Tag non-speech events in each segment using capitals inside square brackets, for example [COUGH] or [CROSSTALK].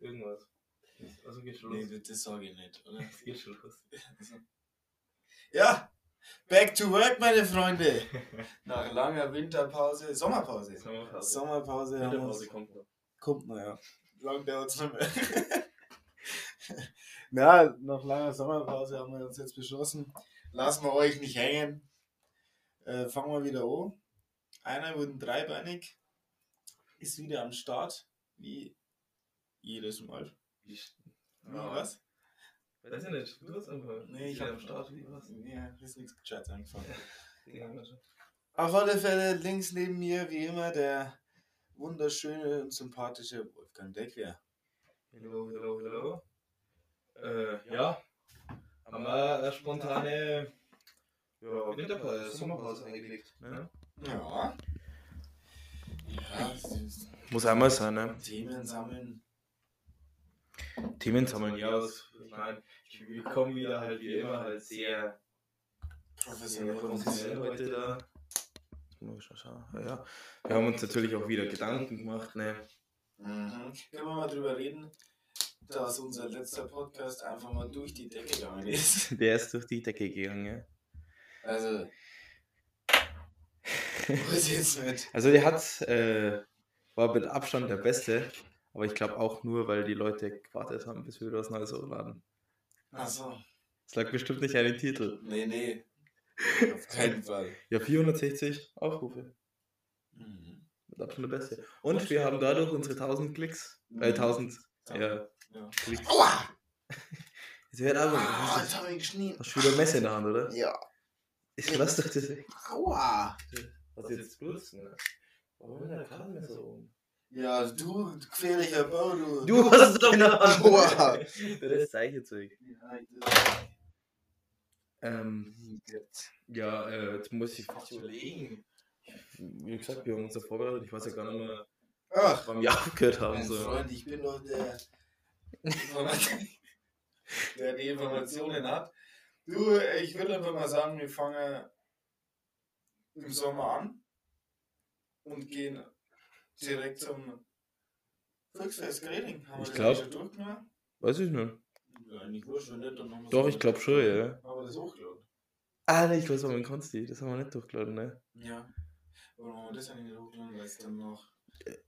Irgendwas. Also geht schon Nee, los. das, das sage ich nicht, oder? Es geht schon los. [LAUGHS] Ja, back to work, meine Freunde. Nach langer Winterpause, Sommerpause. Sommerpause. Sommerpause Winterpause kommt noch. Kommt noch, ja. Lang dauert es nicht mehr. [LAUGHS] Na, nach langer Sommerpause haben wir uns jetzt beschlossen, lassen wir euch nicht hängen. Äh, fangen wir wieder an. Einer wurden dreibeinig, ist wieder am Start, wie jedes Mal. Wie, Wie, was? Weiß ich nicht. Du hast einfach. Nee, ich bin hab am Start, wie was? Ja, ist nichts Gescheites angefangen. [LAUGHS] Auf alle Fälle links neben mir, wie immer, der wunderschöne und sympathische Wolfgang Deckwehr. Hallo, hallo, hallo. Äh, ja. Haben wir eine spontane ja, Winterpause, Sommerpause eingelegt. Ne? Ja. Ja, Muss einmal sein, ne? Themen sammeln. Themen sammeln, ja, was, ich meine, wir kommen wieder halt wie immer halt sehr, Professionell. professionell heute da. Ja. Wir haben uns natürlich auch wieder Gedanken gemacht, ne? Mhm. Können wir mal drüber reden, dass unser letzter Podcast einfach mal durch die Decke gegangen ist. Der ist durch die Decke gegangen, ja. Also. Was jetzt mit? Also der hat, äh, war mit Abstand der Beste, aber ich glaube auch nur, weil die Leute gewartet haben, bis wir wieder was Neues hochladen. Achso. Es lag bestimmt nicht an den Titel. Nee, nee. Auf keinen Fall. Ja, 460 Aufrufe. Mhm. Mit Abstand der Beste. Und wir haben dadurch unsere 1000 Klicks, äh, 1000, ja, Ja. Klicks. Aua! Es wird aber, Ah, hast jetzt habe ich geschnien. du schon wieder Messe in der Hand, oder? Ja. Ich lass doch das weg. Aua! Was jetzt Blut, ne? Warum der Kartenmesser oben? Ja, du gefährlicher Bau, du. Du hast doch eine Hand. Aua. Das Zeichenzeug. Ja, ich- Ähm, ja, äh, jetzt muss ich fast überlegen. Wie gesagt, wir haben uns da vorbereitet. Ich weiß ja gar nicht mehr, Ach, wann wir aufgehört haben. mein So. Freund, ich bin doch der, [LAUGHS] der die Informationen hat. Du, ich würde einfach mal sagen, wir fangen im Sommer an und gehen direkt zum Volksfest Greding. Haben wir Ich das glaub- eigentlich schon durchgenommen? Weiß ich nicht. Ja, eigentlich wurscht, nicht, dann machen wir Doch, ich glaube schon, ja. Haben wir das hochgeladen? Ah, ne, ich weiß aber in Konsti. Das haben wir nicht durchgeladen, ne? Ja. Warum haben wir das eigentlich nicht hochgeladen? Weil es dann noch.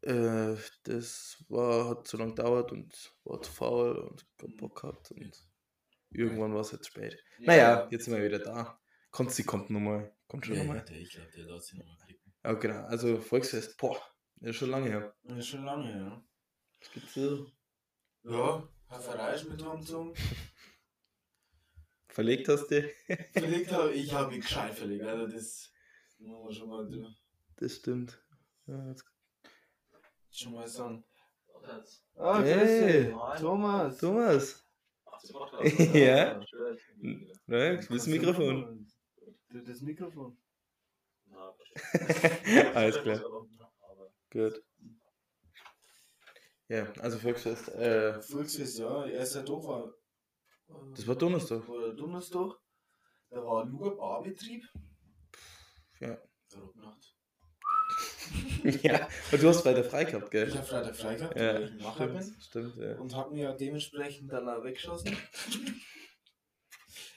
Äh, das war, hat zu lang gedauert und war zu faul und keinen Bock gehabt und irgendwann war es jetzt spät. Naja, jetzt sind wir wieder da. Konsti kommt nochmal. Kommt schon Ja, nochmal. der, ich glaube, der darf sich nochmal klicken. Ja, genau. Also Volksfest, boah, das ist schon lange her. Das ist schon lange, ja. Was gibt's da? Ja, Hafferei ist mit umgezogen. Verlegt hast du? Verlegt habe ich, habe ich gescheit verlegt. Also das muss man schon mal, Das stimmt. Ja, jetzt schon mal sagen. Ah, Hey. grüß dich. Thomas. Thomas. [LAUGHS] Ja? Ne, du bist Mikrofon. Das Mikrofon. [LAUGHS] Alles klar. Gut. Ja, also Volksfest. Äh, Volksfest, ja, erster Tag war. das war Donnerstag. War der Donnerstag. Da war nur Barbetrieb. Ja. [LAUGHS] Ja. Und du hast Freitag frei gehabt, Ich gell? habe Freitag frei gehabt, Ja, weil ich ein Macher bin. stimmt, stimmt, ja. Und habe mir ja dementsprechend dann auch weggeschossen.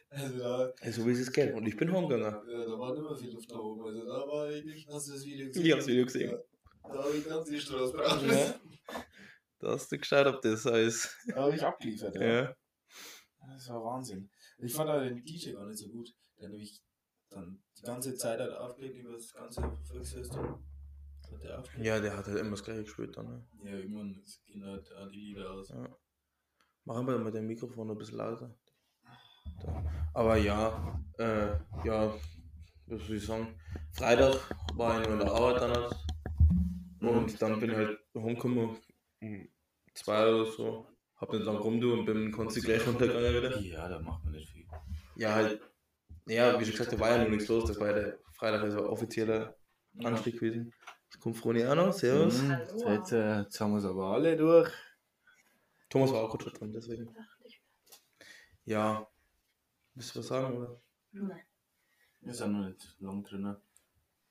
Also da, Also, wie ist es geht? Und ich bin heimgegangen. ja, da war nicht mehr viel Luft nach oben. Also da war eigentlich, hast du das Video gesehen? Ich hab's Video gesehen. Ja, da habe ich ganz die Straße braucht. Ja. Da hast du geschaut, ob das alles. Da habe ich abgeliefert, ja. Ja. Das war Wahnsinn. Ich fand auch den DJ gar nicht so gut. Der nämlich dann die ganze Zeit hat aufgelegt über das ganze Volksfest. Hat der aufgelegt? Ja, der hat halt immer das gleiche gespielt dann. Ne? Ja, irgendwann gehen halt auch die Lieder aus. Ja. Machen wir mal dein Mikrofon ein bisschen lauter. Da. Aber ja, äh, ja, was soll ich sagen? Freitag war ich noch in der Arbeit dann halt. Und dann bin ich halt heimgekommen um zwei oder so. Hab nicht lang rum und bin konntest gleich runtergegangen wieder. Ja, da macht man nicht viel. Ja, halt. Ja, wie schon gesagt, da war ja noch nichts los. Das war ja der Freitag also offizieller Anstieg gewesen. Jetzt kommt Froni auch noch. Servus. Mhm. Jetzt, äh, jetzt haben wir es aber alle durch. Thomas war auch gut drin, deswegen. Ja. Willst du was sagen, oder? Wir sind noch nicht lang drin. ne?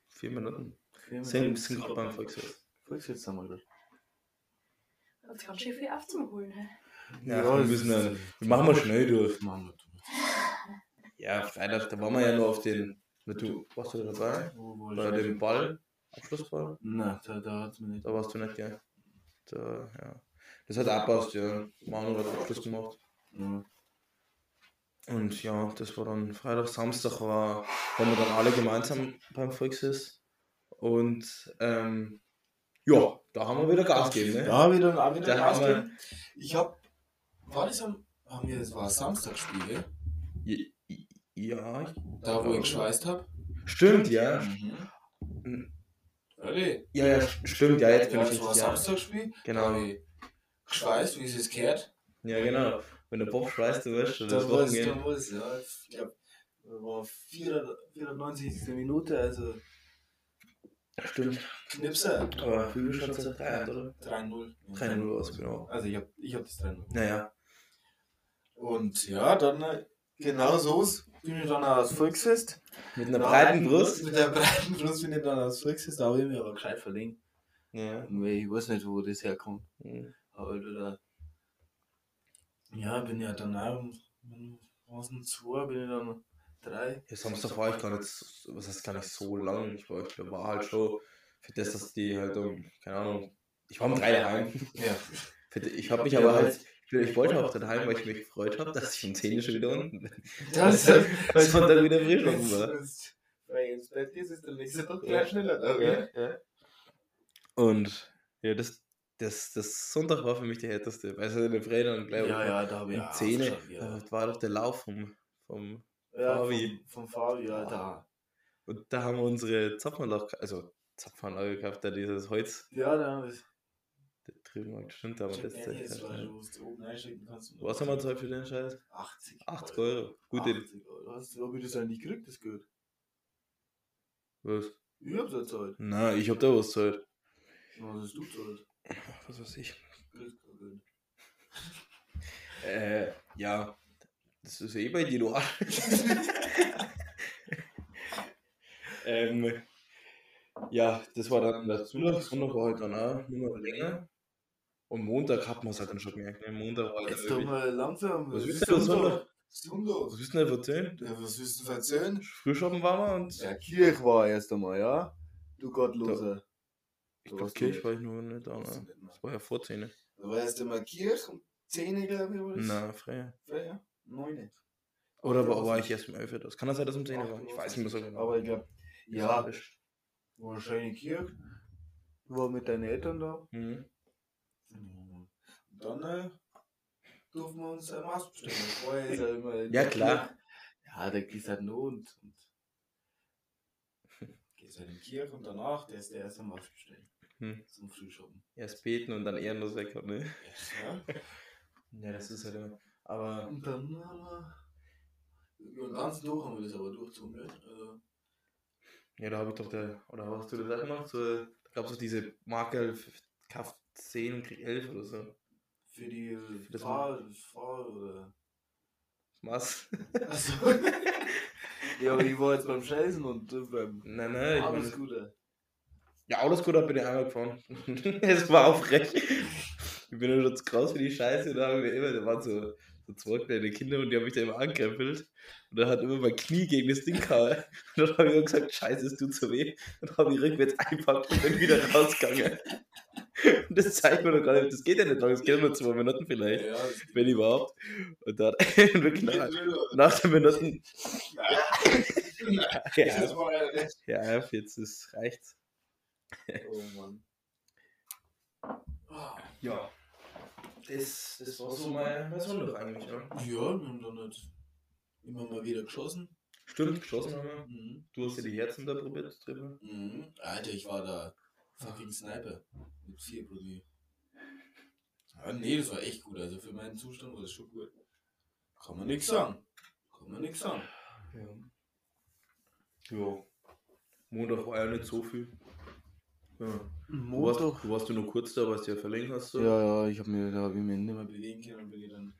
Vier Minuten. Vier Sind, Minuten. sind gerade beim Volksfest. Volksfest haben wir durch. Hat ganz schön viel aufzuholen. hä? Ja, wir müssen dann, wir machen mal schnell durch. Machen wir durch. Ja, Freitag, da waren wir ja nur auf den, na, du, warst du dabei? Bei dem Ball, Abschlussball? Nein, da, da hat es mir nicht. Da warst du nicht, gell? Da, ja. Das hat auch passt, ja. Manu hat Abschluss gemacht. Ja. Und ja, das war dann Freitag, Samstag war, waren wir dann alle gemeinsam beim Volksfest. Und ähm, ja, da haben wir wieder Gas gegeben, ne? Ja, wieder, auch wieder Da Gas haben wir- geben. Ich hab, war das am, haben wir, das war i- Ja, ich- Da, wo ich geschweißt hab. stimmt, ja. Mhm. Ja, ja, st- stimmt, ja, jetzt bin Ja, ich das war richtig, ja. Samstagsspiel. Genau. Da hab ich geschweißt, wie es es gehört. Ja, genau. Wenn der Bob schweißt, du weißt schon, das Da Wochenende. da war es, ja. Ich glaube, da war 94. 94. Minute, also. Stimmt. Knipse. Aber wie viel stand es? 3 oder? 3-0. 3-0 war es, genau. Also, ich hab, ich hab das drin. Naja. Und ja, dann äh, genau so bin ich dann aus Volksfest. Mit einer breiten Brust. Mit der breiten Brust bin ich dann aus Volksfest. Da habe ich mir aber Gescheit verlinkt. Ja. Ich weiß nicht, wo das herkommt. Mhm. Aber wieder. Ja, bin ja dann auch Was denn zwei, bin ich dann drei. Ja, Samstag war ich gar nicht, so- was heißt gar nicht so lang. Ich war, ich war halt schon für das, dass die halt um, keine Ahnung, ich war um drei daheim. Ja. [LAUGHS] Ich habe mich aber halt, ich, wollte auch daheim, weil ich mich gefreut habe, dass ich um 10 Uhr schon wieder unten bin. [LAUGHS] Das, Weil es dann wieder frisch offen war. Weil ins Bett gehst, ist der nächste doch gleich schneller da, ja. Und ja, das, das, das Sonntag war für mich der härteste. Weißt du, in der Freitag und gleich Ja, ja, da habe ich auch 10 Uhr, aufgeschaut, ja. da war doch der Lauf vom, vom Ja, Fabi. Vom, vom Fabi, ja, da. und da haben wir unsere Zapfanlage, also Zapfanlage gehabt, da dieses Holz, Ja, da haben wir es. da drüben mal gestimmt, aber das ist kannst. Was haben wir Zeit für den Scheiß? 80. 80 Euro. Gute 80 Euro. Hast du, ob ich das eigentlich gekriegt, das Geld? Was? Ich hab's ja Zeit. Na, ich hab da was Zeit. Was hast du Zeit? Was weiß ich. [LAUGHS] Äh, ja. Das ist eh bei dir, du Arsch. [LAUGHS] ähm, ja, das war dann der Sonntag. Sonntag war halt dann auch nur noch länger. Und Montag hat man es halt dann schon gemerkt. Ne? Montag war halt Jetzt doch mal langsam. Was ist denn Sonntag? Sonntag. Was willst du denn erzählen? Ja, was willst du erzählen? Frühschoppen waren wir und. Ja, Kirch war erst einmal, ja? Du Gottloser. Ich glaube, Kirch war ich nur nicht da. Warst du Ne? Das war ja vor 10. Da war erst einmal Kirch um 10 glaube ich, das? Na, frei. Freier? 9. Oder war, war ich erst um 11 Uhr da? Es kann das sein, dass es um 10 Uhr war? Ich weiß nicht mehr so genau. Aber ich glaube, ja, wahrscheinlich Kirch. War mit deinen Eltern da. Mhm. Und dann äh, durften wir uns ein Maß bestellen. Vorher ist ja immer in Ja, klar. Ja, da gehst halt nur und. und [LAUGHS] Gehst halt in die Kirche und danach, der ist der erste Maß bestellen. Hm. zum Frühschoppen. Erst beten und dann ehrenlos weg, ne? Ja. [LAUGHS] Ja, das ist halt immer. Aber. Und dann haben wir. Ganzen Tag haben wir das aber durchgezogen? Also, Ja, da habe ich doch der. Oder hast du das auch gemacht? So, da gab es doch diese Marke Kauf 10 und Krieg 11 oder so. für die das Fahr, Fahr oder. Was? Achso. [LAUGHS] ja, aber ich war jetzt beim Scheißen und äh, beim. Nein, nein, ich meine. Ja, Autoscooter bin ich einmal gefahren. [LAUGHS] es war auch frech. Ich bin schon zu krass für die Scheiße. Da haben wir immer, da waren so, so zwei kleine Kinder und die haben mich da immer angekrempelt. Und da hat immer mein Knie gegen das Ding gehauen. Und dann habe ich immer gesagt, Scheiße, es tut so weh. Dann habe ich rückwärts eingepackt und dann wieder rausgegangen. Und das zeigt mir doch gar nicht, das geht ja nicht lang, das geht nur zwei Minuten vielleicht, Ja, wenn überhaupt. Und dann [LAUGHS] wirklich nach, nach den Minuten, ja, ja ja, jetzt ist, reicht's. Oh Mann. Ja. Das, das war so mein, Sonntag eigentlich, ja. Ja, wir haben dann halt immer mal wieder geschossen. Stimmt, geschossen haben wir. Mhm. Du hast ja die Herzen da probiert drüber. Mhm. Alter, ich war da fucking Sniper. Mit 4 Promille. Ja, nee, das war echt gut. Also für meinen Zustand war das schon gut. Kann man nix sagen. Kann man nix sagen. Ja. Ja. Montag war ja nicht so viel. Ja. Du warst, du warst ja nur kurz da, weil du ja verlängert hast. So. Ja, ja, ich hab mir da hab ich mir nicht mehr bewegen kann, dann bin ich dann.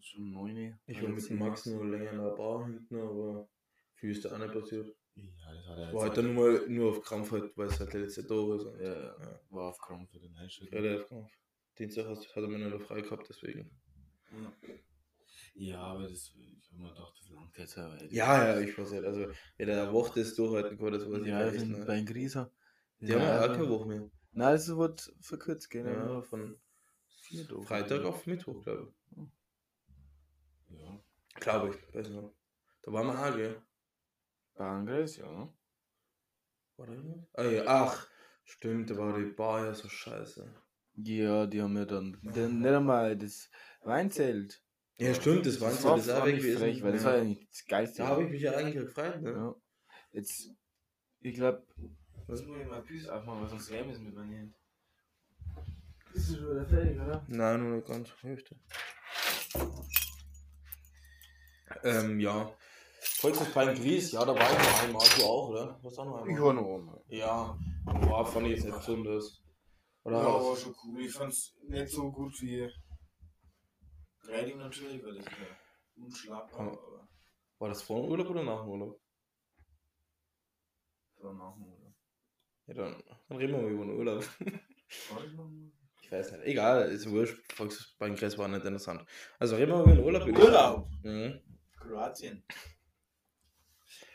schon neun. Ich war mit Max nur länger in der Bar hinten, aber viel ist da auch nicht passiert. Ja, das hat er War halt dann nur, nur auf Krampf, weil es halt der letzte Tor ist. Und Ja, ja. Ja. War auf Krampf für den Heilschritt. Relativ Krampf. Dienstag hat, hat er mir noch frei gehabt, deswegen. Ja. Ja, aber das, ich habe mir gedacht, das langt jetzt aber. Ja, ja, ich weiß nicht. Also, wenn er eine Woche das durchhalten kann, das weiß ich ja, ja, sind nicht. bei den Grieser. Die haben ja auch keine Woche mehr. Nein, das wird verkürzt, gell? Ja, von. Freitag auf Mittwoch, glaube Ja. ich. Glaube ich, weiß nicht. Da waren wir auch, gell? Barngräs, ja. ne? War da? Ah, ja, ach, stimmt, da war die Bar ja so scheiße. Ja, die haben ja dann, dann nicht einmal das Weinzelt. Ja, stimmt, das so, das ist auch weg nicht frech, gewesen. weil das war ja nicht das Geilste. Da habe ich mich ja eigentlich gefreut, ne? Ja. Jetzt, ich glaube, das muss ich mal Büß aufmachen, weil sonst wärme es mit meinen Händen. Bist du schon wieder fertig, oder? Nein, nur ganz. Hälfte. Ähm, ja. Volksfest Gries, ja, da war ich noch einmal, du auch, oder? Was auch noch einmal? Ich war noch einmal. Ja, war fand ich jetzt nicht besonders. Oder Ja, was? war schon cool. Ich fand's nicht so gut wie Grading natürlich, weil das ist ja unschlagbar, aber War das vor dem Urlaub oder nach dem Urlaub? das war nach dem Urlaub. Ja, dann, dann reden wir mal über den Urlaub. Ich weiß nicht. Egal, ist wurscht. Volksfest war nicht interessant. Also reden wir über den Urlaub. Urlaub? Mhm. Kroatien.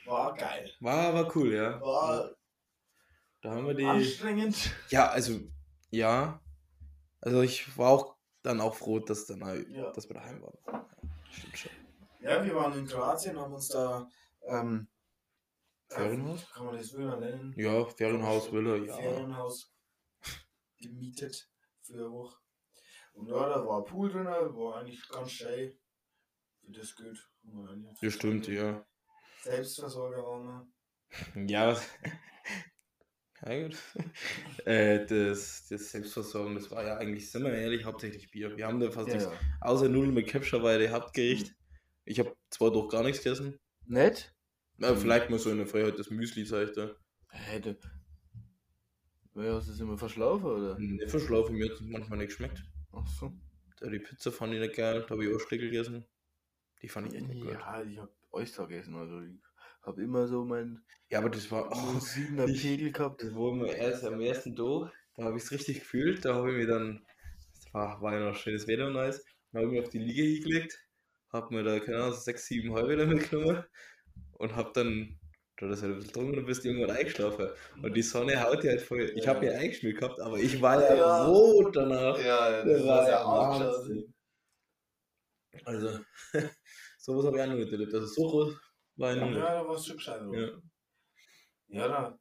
War geil. War, war cool, ja. War Da haben wir die. anstrengend. Ja, also, ja. Also ich war auch dann auch froh, dass, dann, Ja. dass wir daheim waren. Stimmt schon. Ja, wir waren in Kroatien, haben uns da ähm, Ferienhaus? Kann man das Villa nennen? Ja, Ferienhaus, Villa, ja. Ferienhaus gemietet für eine Woche. Und ja, da war ein Pool drin, war eigentlich ganz schön. Für das eigentlich Ja, stimmt, ja. Selbstversorger waren wir. [LAUGHS] Ja. Ja, gut. [LAUGHS] äh, das, das Selbstversorgen, das war ja eigentlich, sind wir ehrlich, hauptsächlich Bier. Wir haben da fast nichts, außer Nudeln mit Capture Hauptgericht. Ich habe zwar doch gar nichts gegessen. Nett? Äh, vielleicht mal so in der Freiheit das Müsli, sag ich da. Wer hast du das immer verschlafen, oder? Ne, verschlafen mir hat es manchmal nicht geschmeckt. Ach so. Da die Pizza fand ich nicht geil, da habe ich auch Stickel gegessen. Die fand ich echt nicht gut. Ja, ich hab Oyster gegessen, also ich hab immer so meinen Ja, aber das war. Oh, [LAUGHS] 7er ich- Pegel gehabt. das war mir erst am ersten Tag, da habe ich es richtig gefühlt. Da habe ich mir dann. Das war, war ja noch schönes Wetter und alles. Dann habe ich mich auf die Liege hingelegt, habe mir da, keine Ahnung, so sechs, sieben halbe damit mitgenommen und habe dann. Da das halt ein bisschen getrunken und bist irgendwann eingeschlafen. Und die Sonne haut dir halt voll. Ich habe mir eingeschmiert gehabt, aber ich war ja, Ja. rot danach. Ja, Das war ja Wahnsinn. Also, [LAUGHS] sowas habe ich auch noch nicht erlebt. Also, so rot war ich noch nicht. Ja, da warst du schon gescheit? Ja. Ja, da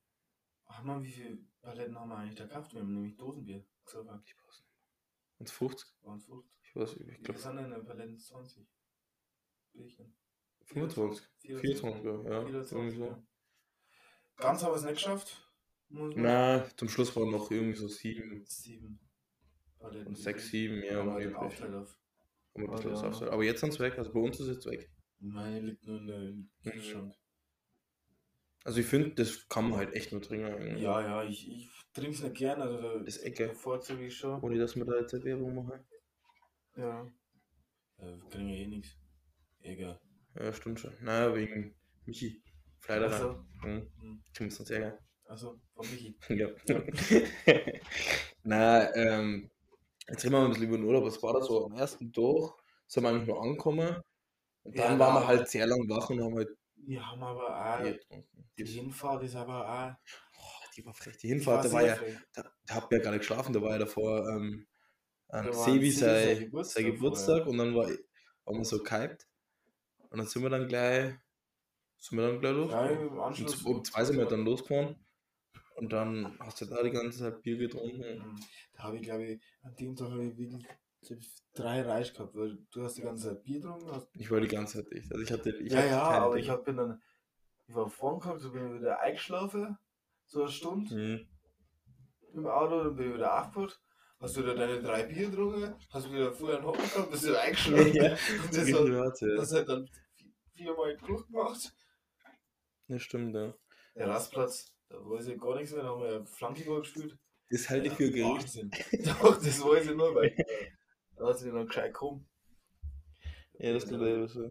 haben wir, wie viele Paletten haben wir eigentlich da gekauft? Wir haben nämlich Dosenbier. Ich weiß nicht. Und 50? Waren 50. Ich weiß nicht, ich Wir glaube sind in den Paletten 20. Bierchen. 25. 24, ja. ja. 24, irgendwie so. ja. Ganz haben wir es nicht geschafft. Na, zum Schluss waren noch irgendwie so 7 Sieben Paletten. und 6, 7, ja, auf. Haben wir ein bisschen was. Aber jetzt sind sie weg, also bei uns ist jetzt weg. Meine liegt nur in der im Kühlschrank. Also ich finde, das kann man halt echt nur trinken. Ja, ja, ich, ich trinke es nicht gern, also da Das ist Ecke. bevorzuge ich schon. Ohne dass wir da jetzt Werbung machen. Ja. Wir kriegen ja eh nichts. Egal. Ja, stimmt schon. Naja, wegen Michi. Fleiderer. Achso, Mhm. Hm. Kriegen uns sehr gerne. also von Michi. [LAUGHS] Ja. [LAUGHS] Na, ähm, jetzt reden wir mal ein bisschen über den Urlaub. Was war das so am ersten Tag? Sind wir eigentlich nur angekommen? Und dann Ja, waren wir halt sehr lang wach und haben halt Wir haben aber auch. Getrunken. Die Hinfahrt ist aber auch. Oh, die war frech. Die Hinfahrt, da war ja, frech. da, da habt ihr ja gar nicht geschlafen, da war ja davor ähm, ähm, Sebi Sebi sein, sein sein Geburtstag Geburtstag, und dann war, waren wir so gehypt. Und dann sind wir dann gleich, sind wir dann gleich los. Ja, im um, Anschluss. um zwei sind wir dann losgefahren. Und dann hast du da die ganze Zeit Bier getrunken. Mhm. Da habe ich, glaube ich, an dem Tag habe ich wirklich drei Reis gehabt, weil du hast die ganze Zeit Bier getrunken. Hast Ich war die ganze Zeit dicht. Also ich hatte, ich ja, hatte ja, aber Ding. ich hab, bin dann. Ich war vorn gehabt, so bin ich wieder eingeschlafen. So eine Stunde Mhm. im Auto, dann bin ich wieder aufgewacht. Hast du da deine drei Bier getrunken? Hast du wieder vorher einen Hocken gehabt, bist du [LAUGHS] eingeschlafen? Ja, Und das hat, das hat dann viermal Klucht gemacht. Ja, stimmt, ja. Der Rastplatz, da weiß ich gar nichts mehr, da haben wir ja Flankyball gespielt. Das halte ich für. Wahnsinn. [LAUGHS] Doch, das weiß ich nur, weil da hat sie dann gescheit gekommen. Ja, das tut er so.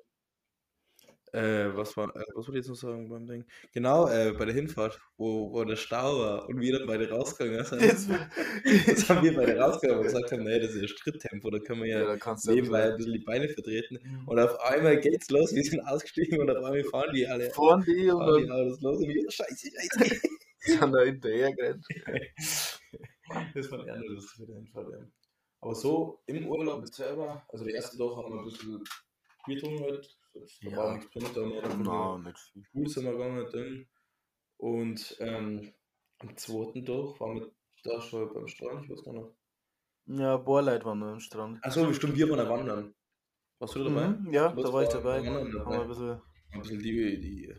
Äh, was war, äh, was wollte ich jetzt noch sagen beim Ding? Genau, äh, bei der Hinfahrt, wo, wo der Stau war und wir dann beide rausgegangen [LAUGHS] sind. Jetzt, [LAUGHS] Das haben wir beide rausgegangen und gesagt haben, nee, das ist ja Schritttempo, da können wir ja, du nebenbei ein bisschen die Beine vertreten. Und auf einmal geht's los, wir sind ausgestiegen und auf einmal fahren die alle. fahren die und Fahren die dann Autos los und wir, scheiße, scheiße. [LAUGHS] sind da hinterher gerannt. Das war eher nur das für den Hinfahrt, ja. Aber so im Urlaub selber, also die erste Woche haben wir ein bisschen Bier getrunken halt. Da Ja. war nichts drin, da haben wir Nein, nicht viel. Pool sind wir gegangen dann. Und ähm, am zweiten Tag waren wir da schon beim Strand, ich weiß gar nicht. Ja, Leute waren noch am Strand. Achso, stimmt, wir waren da wandern. Warst du dabei? Mhm, ja, da war ich war- dabei. war Haben wir ein bisschen, Ein bisschen die, die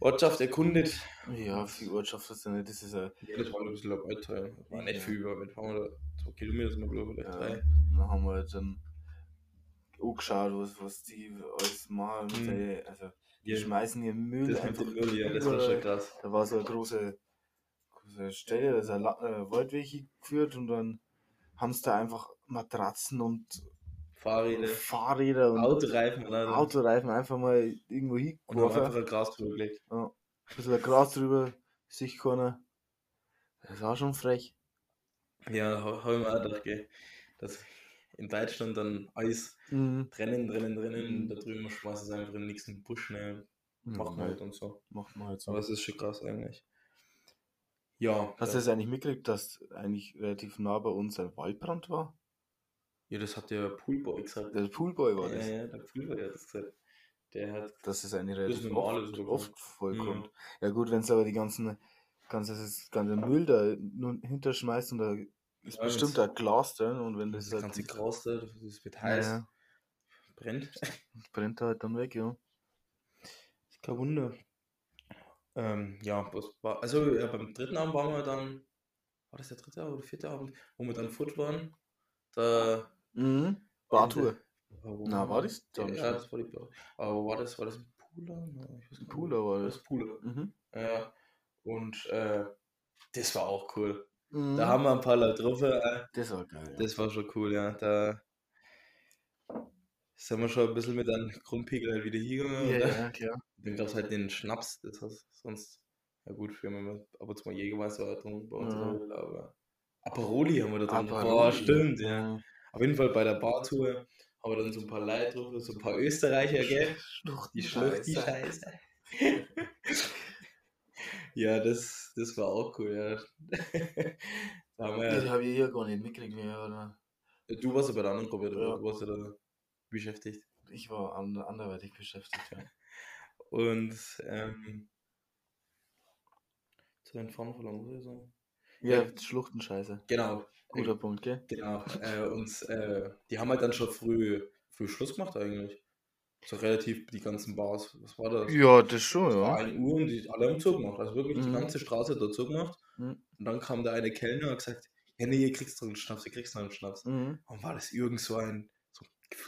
Ortschaft erkundet. ja, viel Ortschaft ist ja nicht, das ist ja, Ja, das war ein bisschen dabei teuer. War nicht viel, aber wir da zwei Kilometer sind wir, glaube ich, vielleicht ja drei. dann haben wir halt dann angeschaut, was, was die alles machen. Mhm. Also, die Ja. schmeißen ihren Müll Das mit einfach dem Müll, ja, das war schon krass. Da war so eine große, große Stelle, da ist ein äh, Waldweg geführt und dann haben sie da einfach Matratzen und Fahrräder, Fahrräder und Autoreifen, alles. Autoreifen einfach mal irgendwo Und haben hingeworfen. einfach ein Gras drüber gelegt. Ein bisschen Gras drüber, sich keiner. Das war schon frech. Ja, habe hab ich mir auch gedacht, gell. Dass in Deutschland dann Eis Mhm. trennen, trennen, trennen, da drüben schmeißen sie einfach in den nächsten Busch schnell, machen Mhm. halt und so. Macht man halt so. Aber es ist schon krass eigentlich. Ja, Hast du ja, das eigentlich mitgekriegt, dass eigentlich relativ nah bei uns ein Waldbrand war? ja, das hat der Poolboy gesagt. Der Poolboy war ja, das. ja, der Poolboy hat das gesagt. Der hat, eigentlich Das ist relativ normal, oft, oft vorkommt. Ja gut, wenn es aber die ganzen, ganze, ganze Müll da nur hinterschmeißt und da ist Ja, bestimmt ein Glas drin und wenn das das, ganze halt Gras da, das wird heiß, ja, brennt. brennt halt dann weg, ja. Ist kein Wunder. Ähm, ja, was war, also ja, beim dritten Abend waren wir dann, war das der dritte oder vierte Abend, wo wir dann fort waren? Da. Mhm. Bartour. Na, war das da Ja, das war die Bar. Aber war das, war das ein Pooler? War War das. das Pooler? Mhm. Ja. Und äh, das war auch cool. Mhm. Da haben wir ein paar Leute drauf. Das war geil. Ja. das war schon cool, ja. Da sind wir schon ein bisschen mit einem Grundpegel halt wieder hingegangen. ja, und ja, klar. [LAUGHS] Dann gab es halt den Schnaps, das heißt sonst, ja gut, wir haben immer ab und zu mal Jägermeister getrunken bei uns Ja. Höhle, aber Aperoli haben wir da drin. Boah, stimmt, ja. Mhm. Auf jeden Fall bei der Bartour haben wir dann so ein paar Leute drauf, so ein paar Österreicher, gell? Die schlucht die Scheiße. [LAUGHS] ja, das, das war auch cool, ja. [LAUGHS] da haben Das wir, habe ich hier gar nicht mitgekriegt. Oder? du warst ja bei der anderen Gruppe, Ja. du warst ja da beschäftigt. Ich war an, anderweitig beschäftigt. Ja. [LAUGHS] Und, ähm, zu den Fahren verloren, muss ich sagen. Ja, Schluchtenscheiße. Genau, Guter Punkt, gell? Genau. Äh, und äh, die haben halt dann schon früh, früh Schluss gemacht eigentlich. So relativ die ganzen Bars. Was war das? Ja, das schon, War 1 Uhr und die alle haben zugemacht. Also wirklich die Mhm. ganze Straße hat da zugemacht. Mhm. Und dann kam da eine Kellner und hat gesagt, ja nee, ihr kriegst doch einen Schnaps, ihr kriegst noch einen Schnaps. Mhm. Und war das irgend so ein, so,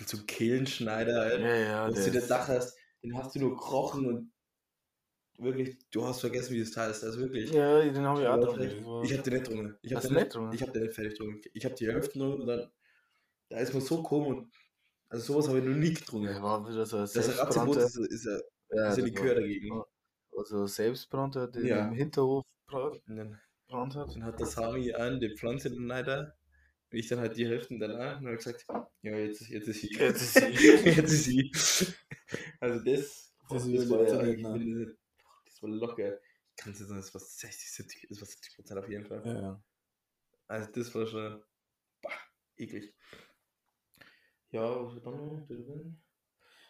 so ein Kehlenschneider, halt, Ja, ja, wo du dir das- hast, den hast du nur gekrochen und wirklich, du hast vergessen, wie das heißt. Also wirklich. Ja, den habe ich auch Ja, getrunken. Das Ich hab den nicht getrunken. Ich hab den nicht getrunken? Ich hab den nicht fertig getrunken. Ich hab die Hälfte nur und dann. Da ist man so komisch. und- Also sowas habe ich noch nie getrunken. Das war wieder so ein Das Ratzebrot ist, ist, ja- Ja, ist ja das Likör dagegen. Also selbstbrannter, der Ja. im Hinterhof bra- Und dann, brannt hat. dann hat der Sami an, die Pflanze dann leider. Und ich dann halt die Hälfte danach und habe gesagt, ja, jetzt ist, jetzt ist sie. Jetzt ist sie. [LAUGHS] jetzt ist sie. Also das, Das das, war ja, ich bin- das war locker. Ich kann es jetzt sagen, das war 60, 70, das war 70 Prozent auf jeden Fall. Ja, ja. Also das war schon bah, eklig. Ja, was war dann noch drin?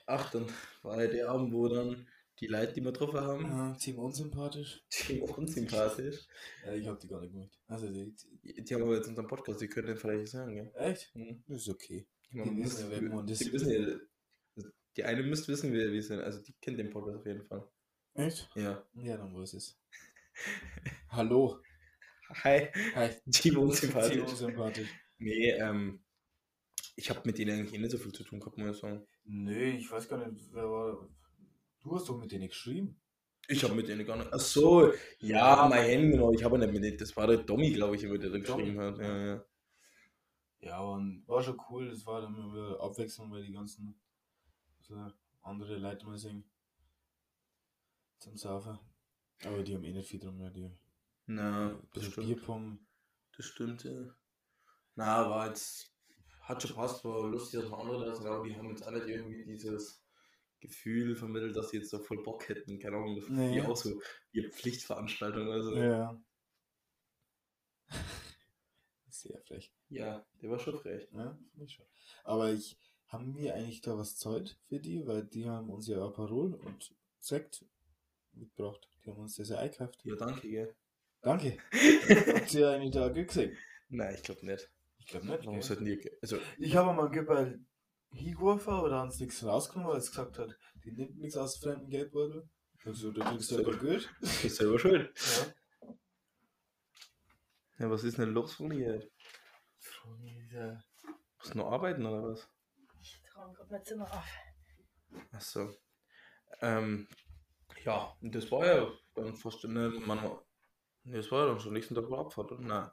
Ach, dann war ja der Abend, wo dann die Leute, die wir getroffen haben, ja ziemlich unsympathisch. [LAUGHS] die unsympathisch. Ja, ich habe die gar nicht gemacht. Also, die, Die, die haben aber jetzt unseren Podcast, die können den vielleicht sagen, gell? echt? Hm. Das ist okay. Ich meine, Die wissen ja, man die ist. wissen ja, die eine müsste wissen, wer wir sind. Also die kennt den Podcast auf jeden Fall. Echt? Ja. Ja, dann weiß es. [LAUGHS] Hallo. Hi, Hi. Team Ziemlich unsympathisch. unsympathisch. Nee, ähm, ich habe mit denen eigentlich eh nicht so viel zu tun gehabt, muss ich sagen. Nö, ich weiß gar nicht, wer war. Du hast doch mit denen geschrieben. Ich habe mit denen gar nicht. Ach so, ja, mein Handy, genau. Ich habe nicht mit denen. Das war der Tommy, glaube ich, mit der da geschrieben hat. Ja, ja. Ja, und war schon cool. Es war dann immer Abwechslung, weil die ganzen so andere Leute mal sehen. Zum Saufen. Aber die haben eh nicht viel drum, ja, die. Na, das stimmt. Bierpong. Das stimmt, ja. Na, war jetzt. Hat schon passt, war lustig, dass wir andere sind, aber die haben jetzt auch nicht irgendwie dieses Gefühl vermittelt, dass sie jetzt da voll Bock hätten. Keine Ahnung, das Nee. wie auch so ihre Pflichtveranstaltung. Also, Ja. [LAUGHS] Sehr frech. ja, der war schon frech. Ja, ich schon. Aber ich, haben wir eigentlich da was Zeit für die? Weil die haben uns ja auch Parol und Sekt mitgebracht. Die haben uns das ja eingekauft. Ja, danke, gell. Danke. [LAUGHS] Habt ihr eigentlich da Glück gesehen? Nein, ich glaube nicht. Ich glaube nicht. Warum sollten die. Also, Ich habe mal bei hingeworfen, aber da haben sie nichts rausgenommen, weil es gesagt hat, die nimmt nichts aus fremden Geldbeutel. Also, da kriegst du aber gut. das [LAUGHS] ist selber schuld. Ja. Ja, was ist denn los von dir? Ja. Musst du noch arbeiten oder was? Ich räume gerade mein Zimmer auf. Achso. Ähm, ja, und das war ja dann fast, ne, man, das war ja dann schon nächsten Tag war Abfahrt, oder? Nein.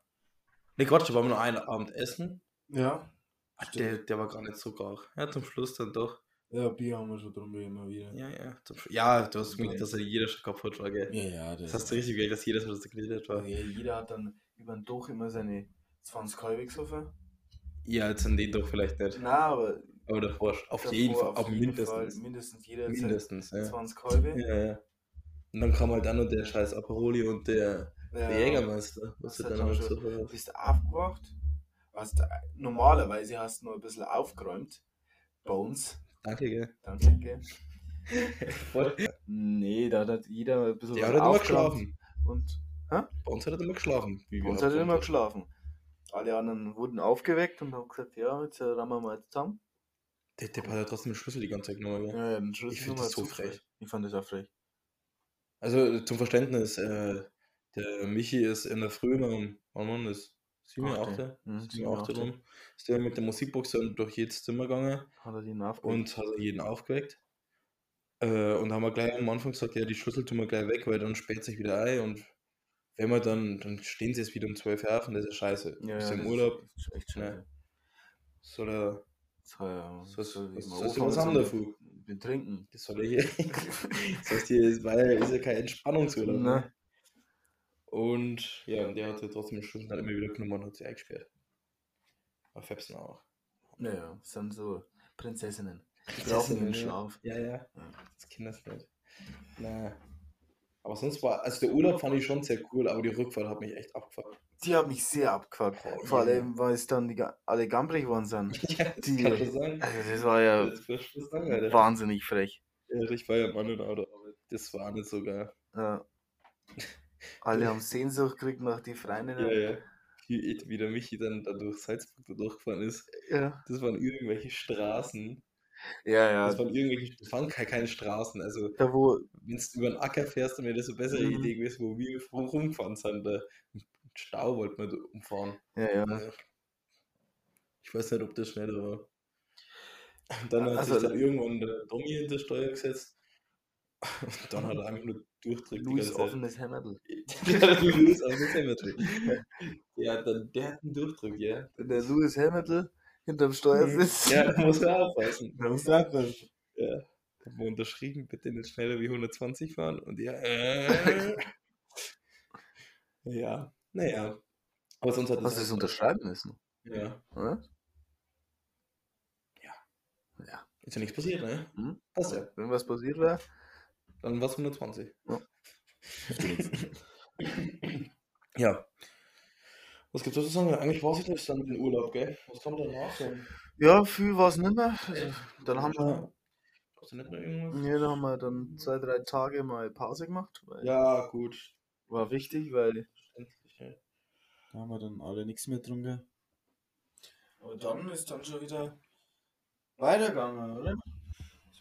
Ne, Quatsch, da waren wir noch einen Abend essen. Ja. Ach, der, der war gar nicht so gar. Ja, zum Schluss dann doch. Ja, Bier haben wir schon drum immer wieder. Ja, ja. Ja, du hast gemerkt, dass er jeder schon kaputt war, gell? Ja, ja, Das hast du richtig gemerkt, dass jeder schon so geredet war. Ja, jeder hat dann über den Doch immer seine 20 Kalbe gesoffen. Ja, jetzt an den doch vielleicht nicht. Nein, aber Aber davor, auf davor jeden Fall, auf jeden mindestens. Fall, mindestens jeder Mindestens, ja. 20 Kalbe. Ja, ja. Und dann kam halt dann noch der scheiß Aperoli und der, der Jägermeister. Was Das du hat dann so Du bist aufgewacht, hast normalerweise hast du nur ein bisschen aufgeräumt. Bei uns. Danke, gell? Danke, gell? [LAUGHS] Voll. Nee, da hat jeder ein bisschen Der hat halt immer geschlafen. Und Bei uns hat er immer geschlafen. bei uns hat er immer geschlafen. Alle anderen wurden aufgeweckt und haben gesagt, ja, jetzt äh, rammen wir mal zusammen. Der, der hat ja trotzdem den Schlüssel die ganze Zeit genommen, gell? Ja, ja, den Schlüssel Ich find nochmal das so zufrei. frech. Ich fand das auch frech. Also zum Verständnis, äh, der Michi ist in der Früh um? 7 Uhr, Achte. 8 Mhm, 7 sieben, Uhr, 8 achte. rum. Ist der mit der Musikbox durch jedes Zimmer gegangen Hat er den aufgeweckt? und hat jeden aufgeweckt. Äh, und haben wir gleich am Anfang gesagt, ja, die Schlüssel tun wir gleich weg, weil dann späht sich wieder ein und wenn wir dann, dann stehen sie jetzt wieder um 12 Uhr auf und das ist scheiße. ja, Bist ja, im Urlaub, Ist ist echt scheiße. soll er, Soll ja, soll, soll was, eben was, was, haben dafür? Betrinken. Das soll er hier. [LAUGHS] das heißt hier, ist, weil ist ja kein Entspannungsurlaub. Ne? Und ja, und der hatte trotzdem den Schlüssel dann immer wieder genommen und hat sie eingesperrt. Bei Fepsen auch. Naja, das sind so Prinzessinnen. Die brauchen ihren ja. Schlaf. Ja, ja. Das Kinder ist nicht. Na. Aber sonst war, also der Urlaub fand ich schon sehr cool, aber die Rückfahrt hat mich echt abgefuckt. Die haben mich sehr abgefuckt. Oh, Vor allem, weil es dann die, alle gamprig geworden sind. [LAUGHS] Ja, das Die- schon sagen. Also das war ja Das schon sagen, wahnsinnig frech. Ja, ich war ja Mann und Auto, aber das war nicht so geil. Ja. Alle haben Sehnsucht gekriegt nach die Freundinnen. Ja, ja. Wie, wie der Michi dann da durch Salzburg da durchgefahren ist. ja. Das waren irgendwelche Straßen. Ja, ja. Das waren irgendwelche, das waren keine, Straßen. Also, Da wo, wenn du über den Acker fährst, dann wäre das eine bessere Mhm. Idee gewesen, wo wir rum- rumgefahren sind. Da, Stau wollten wir da umfahren. ja, ja. Ich weiß nicht, ob das schneller war. Und dann hat Also- sich dann irgendwann der Tommy hinter Steuer gesetzt. Und [LAUGHS] dann hat er einfach nur durchdrückt. [LAUGHS] Louis offenes Hämmerl. Der hat Louis das Hämmerl. Ja, dann, der hat einen durchdrückt, ja. Wenn der Louis Hämmerl hinterm Steuersitz. Ja, da muss er aufpassen. [LAUGHS] Da muss er aufpassen. Ja. Da haben wir unterschrieben, bitte nicht schneller wie 120 fahren. Und ja, äh. ja, naja. Aber sonst hat Hast du das unterschreiben müssen? Ja. Oder? Ist ja nichts passiert, ne? Hm? Passt ja. Wenn was passiert wäre, Dann war es 120. Ja. [CLEARS THROAT] ja. Was gibt's zu sagen? Eigentlich war es das dann den Urlaub, gell? Was kommt danach? So? Ja, viel war es nicht mehr. Also, dann haben wir, Hast du nicht mehr irgendwas? nee, dann haben wir dann zwei, drei Tage mal Pause gemacht. Ja, gut. War wichtig, weil ja. da haben wir dann alle nichts mehr getrunken. Aber dann ist dann schon wieder weitergegangen, oder?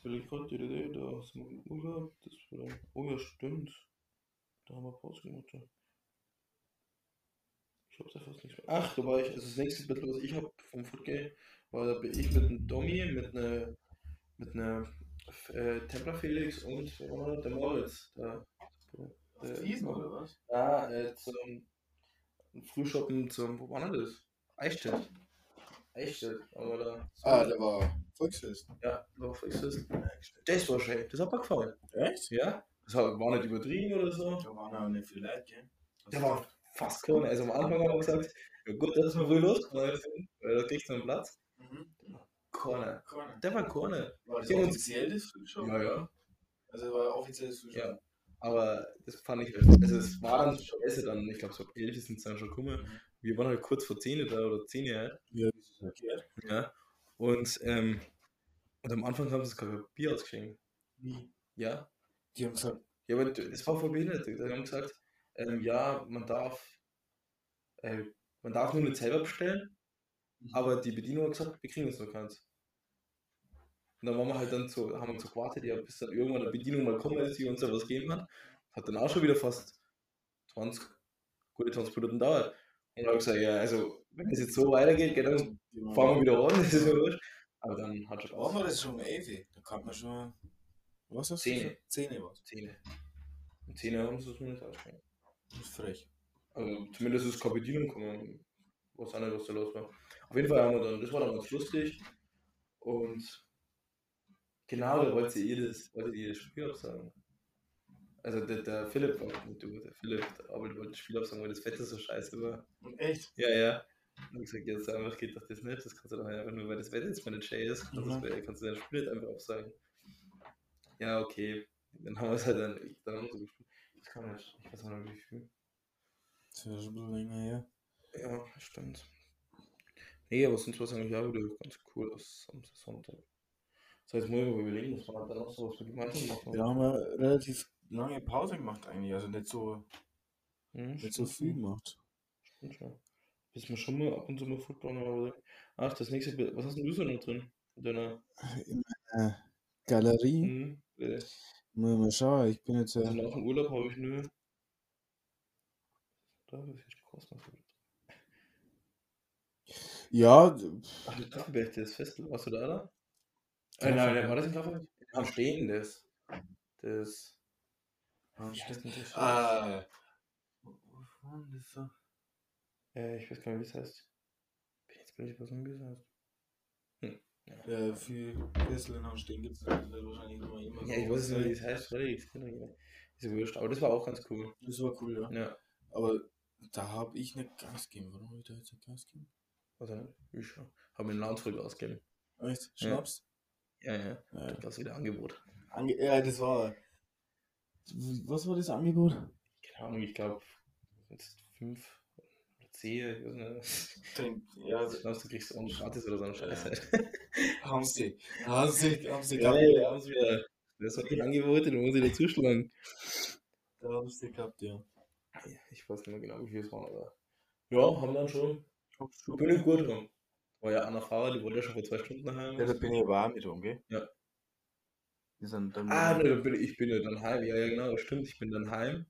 Das will ich gerade, da, da ist ein Urlaub. Das war, oh ja, stimmt. Da haben wir Pause gemacht. Ja. Ich hab's ja fast nichts mehr. Ach, da war ich, also das nächste Bild, was ich hab vom Footgay, war da bin ich mit einem Dommy, mit einer mit einer äh, Templar Felix und noch? der Moritz. Der, der, der, was? Ja, äh, zum Frühschoppen zum, wo war denn das? Eichstätt. Echt? Aber da. Ah, der war Volksfest. Ja, war Volksfest. Das war schön. Das hat mir gefallen. Echt? Ja? Das war nicht übertrieben oder so. Da waren auch nicht viele Leute, gell? Der war fast keine. Also am Anfang haben wir gesagt, ja gut, dass wir früh losgefahren sind, weil da kriegst du einen Platz. Mhm. Keiner. Der war keiner. War das offiziell das Frühstück? Ja, ja. Also war offiziell das Frühstück. Ja. Aber das fand ich, also es war dann schon besser dann, ich glaube so ab 11 sind sie dann schon gekommen. Wir waren halt kurz vor 10 da oder 10 halt. Ja, das ist verkehrt. Ja. Und, ähm, und am Anfang haben sie sogar Bier ausgeschenkt. Wie? Ja. Die haben gesagt, Ja, aber das war voll behindert. Die haben gesagt, ähm, ja, man darf, äh, man darf nur nicht selber bestellen, aber die Bedienung hat gesagt, wir kriegen es noch keins. Und dann waren wir halt dann so, haben wir so gewartet, ja, bis dann irgendwann eine Bedienung mal kommen ist, die uns da was geben hat. Hat dann auch schon wieder fast 20, gute 20 Minuten dauert. Und dann habe ich gesagt, ja, also, wenn es jetzt so weitergeht, dann die waren- fahren wir wieder an, [LAUGHS] das ist mir wurscht. Aber dann hat schon Waren wir das schon 11? Da kann man schon. Was hast du? Zehn. gesagt? Zehn was. Zähne. 10 Uhr haben sie es zumindest ausgeschenkt. Das ist frech. Also zumindest ist Bedienung gekommen. Was auch nicht, was da los war. Auf jeden Fall haben wir dann, das war dann ganz lustig. Und genau, da wollte sie ihr das, wollte ihr das Spiel absagen. Also der, der Philipp, war nicht du, der Philipp, Arbeit wollte das Spiel absagen, weil das Wetter so scheiße war. Echt? Ja, ja. Und ich gesagt, ja, so einfach geht doch das nicht. Das kannst du doch einfach nur, weil das Wetter jetzt mal nicht schön ist, kannst, Mhm. das, kannst du dein Spiel nicht einfach absagen. Ja, okay. Dann haben wir es halt dann, ich, dann haben wir so gespielt. Ich kann nicht, ich weiß auch nicht wie viel. Das wäre schon ein bisschen länger her. Ja, stimmt. Nee, aber sonst war es eigentlich auch wieder ganz cool aus am Sonntag. So, jetzt muss ich mal überlegen, was war dann noch so, was wir gemeinsam machen. Wir haben eine relativ lange Pause gemacht eigentlich, also nicht so, Hm, nicht so viel schon, gemacht. Stimmt schon. Bis wir schon mal ab und zu mal Football aber ach, das nächste, Bild- was hast denn du so noch drin? In deiner, [LAUGHS] In meiner Galerie. hm, äh, ich mal schauen, ich bin jetzt also ja. nach dem Urlaub habe ich nur, da habe ich gekostet. Ja, Ach, das Kaffeeberg, das Festival, warst du da, da? Äh, nein, nein, war das ein Kaffeeberg? Am Stehen, das. Das. Heißt denn das? Ah. Wo war denn das so? Äh, ich weiß gar nicht, wie es heißt. Jetzt bin ich was wie es heißt. Ja, für Kessel haben stehen gibt es wahrscheinlich immer immer. Ja, ich weiß nicht, wie es heißt. Freddy, ich kann nicht. Ist ja wurscht, aber das war auch ganz cool. Das war cool, ja. Ja. Aber da habe ich nicht Gas gegeben. Warum habe ich da jetzt nicht Gas gegeben? Also, nicht? ich schon. Hab mir einen Landfrück ausgegeben. Echt? Ja. Schnaps? Ja, ja. Ja. Da gab es wieder Angebot. Ange ja, das war. Was war das Angebot? Keine Ahnung, ich glaube, jetzt fünf [LAUGHS] ich weiß nicht. Ja, Ich glaube, du kriegst auch einen gratis oder so einen Scheiß Ja. [LAUGHS] haben sie. Haben sie, haben sie gehabt. ja, haben sie wieder. Das war ein Angebot, da muss ich dazu schlagen. Da haben sie gehabt, ja. Ich weiß nicht mehr genau, wie viel es waren, aber. Ja, haben dann schon. Bin ich gut dran. War ja Anna Fahrer, die wollte ja schon vor zwei Stunden daheim. Ja, da bin ich auch mit um, gell? Ja. Die sind dann Ah, ne, da bin ich, ich bin ja dann heim. Ja, ja, genau, stimmt. Ich bin dann heim.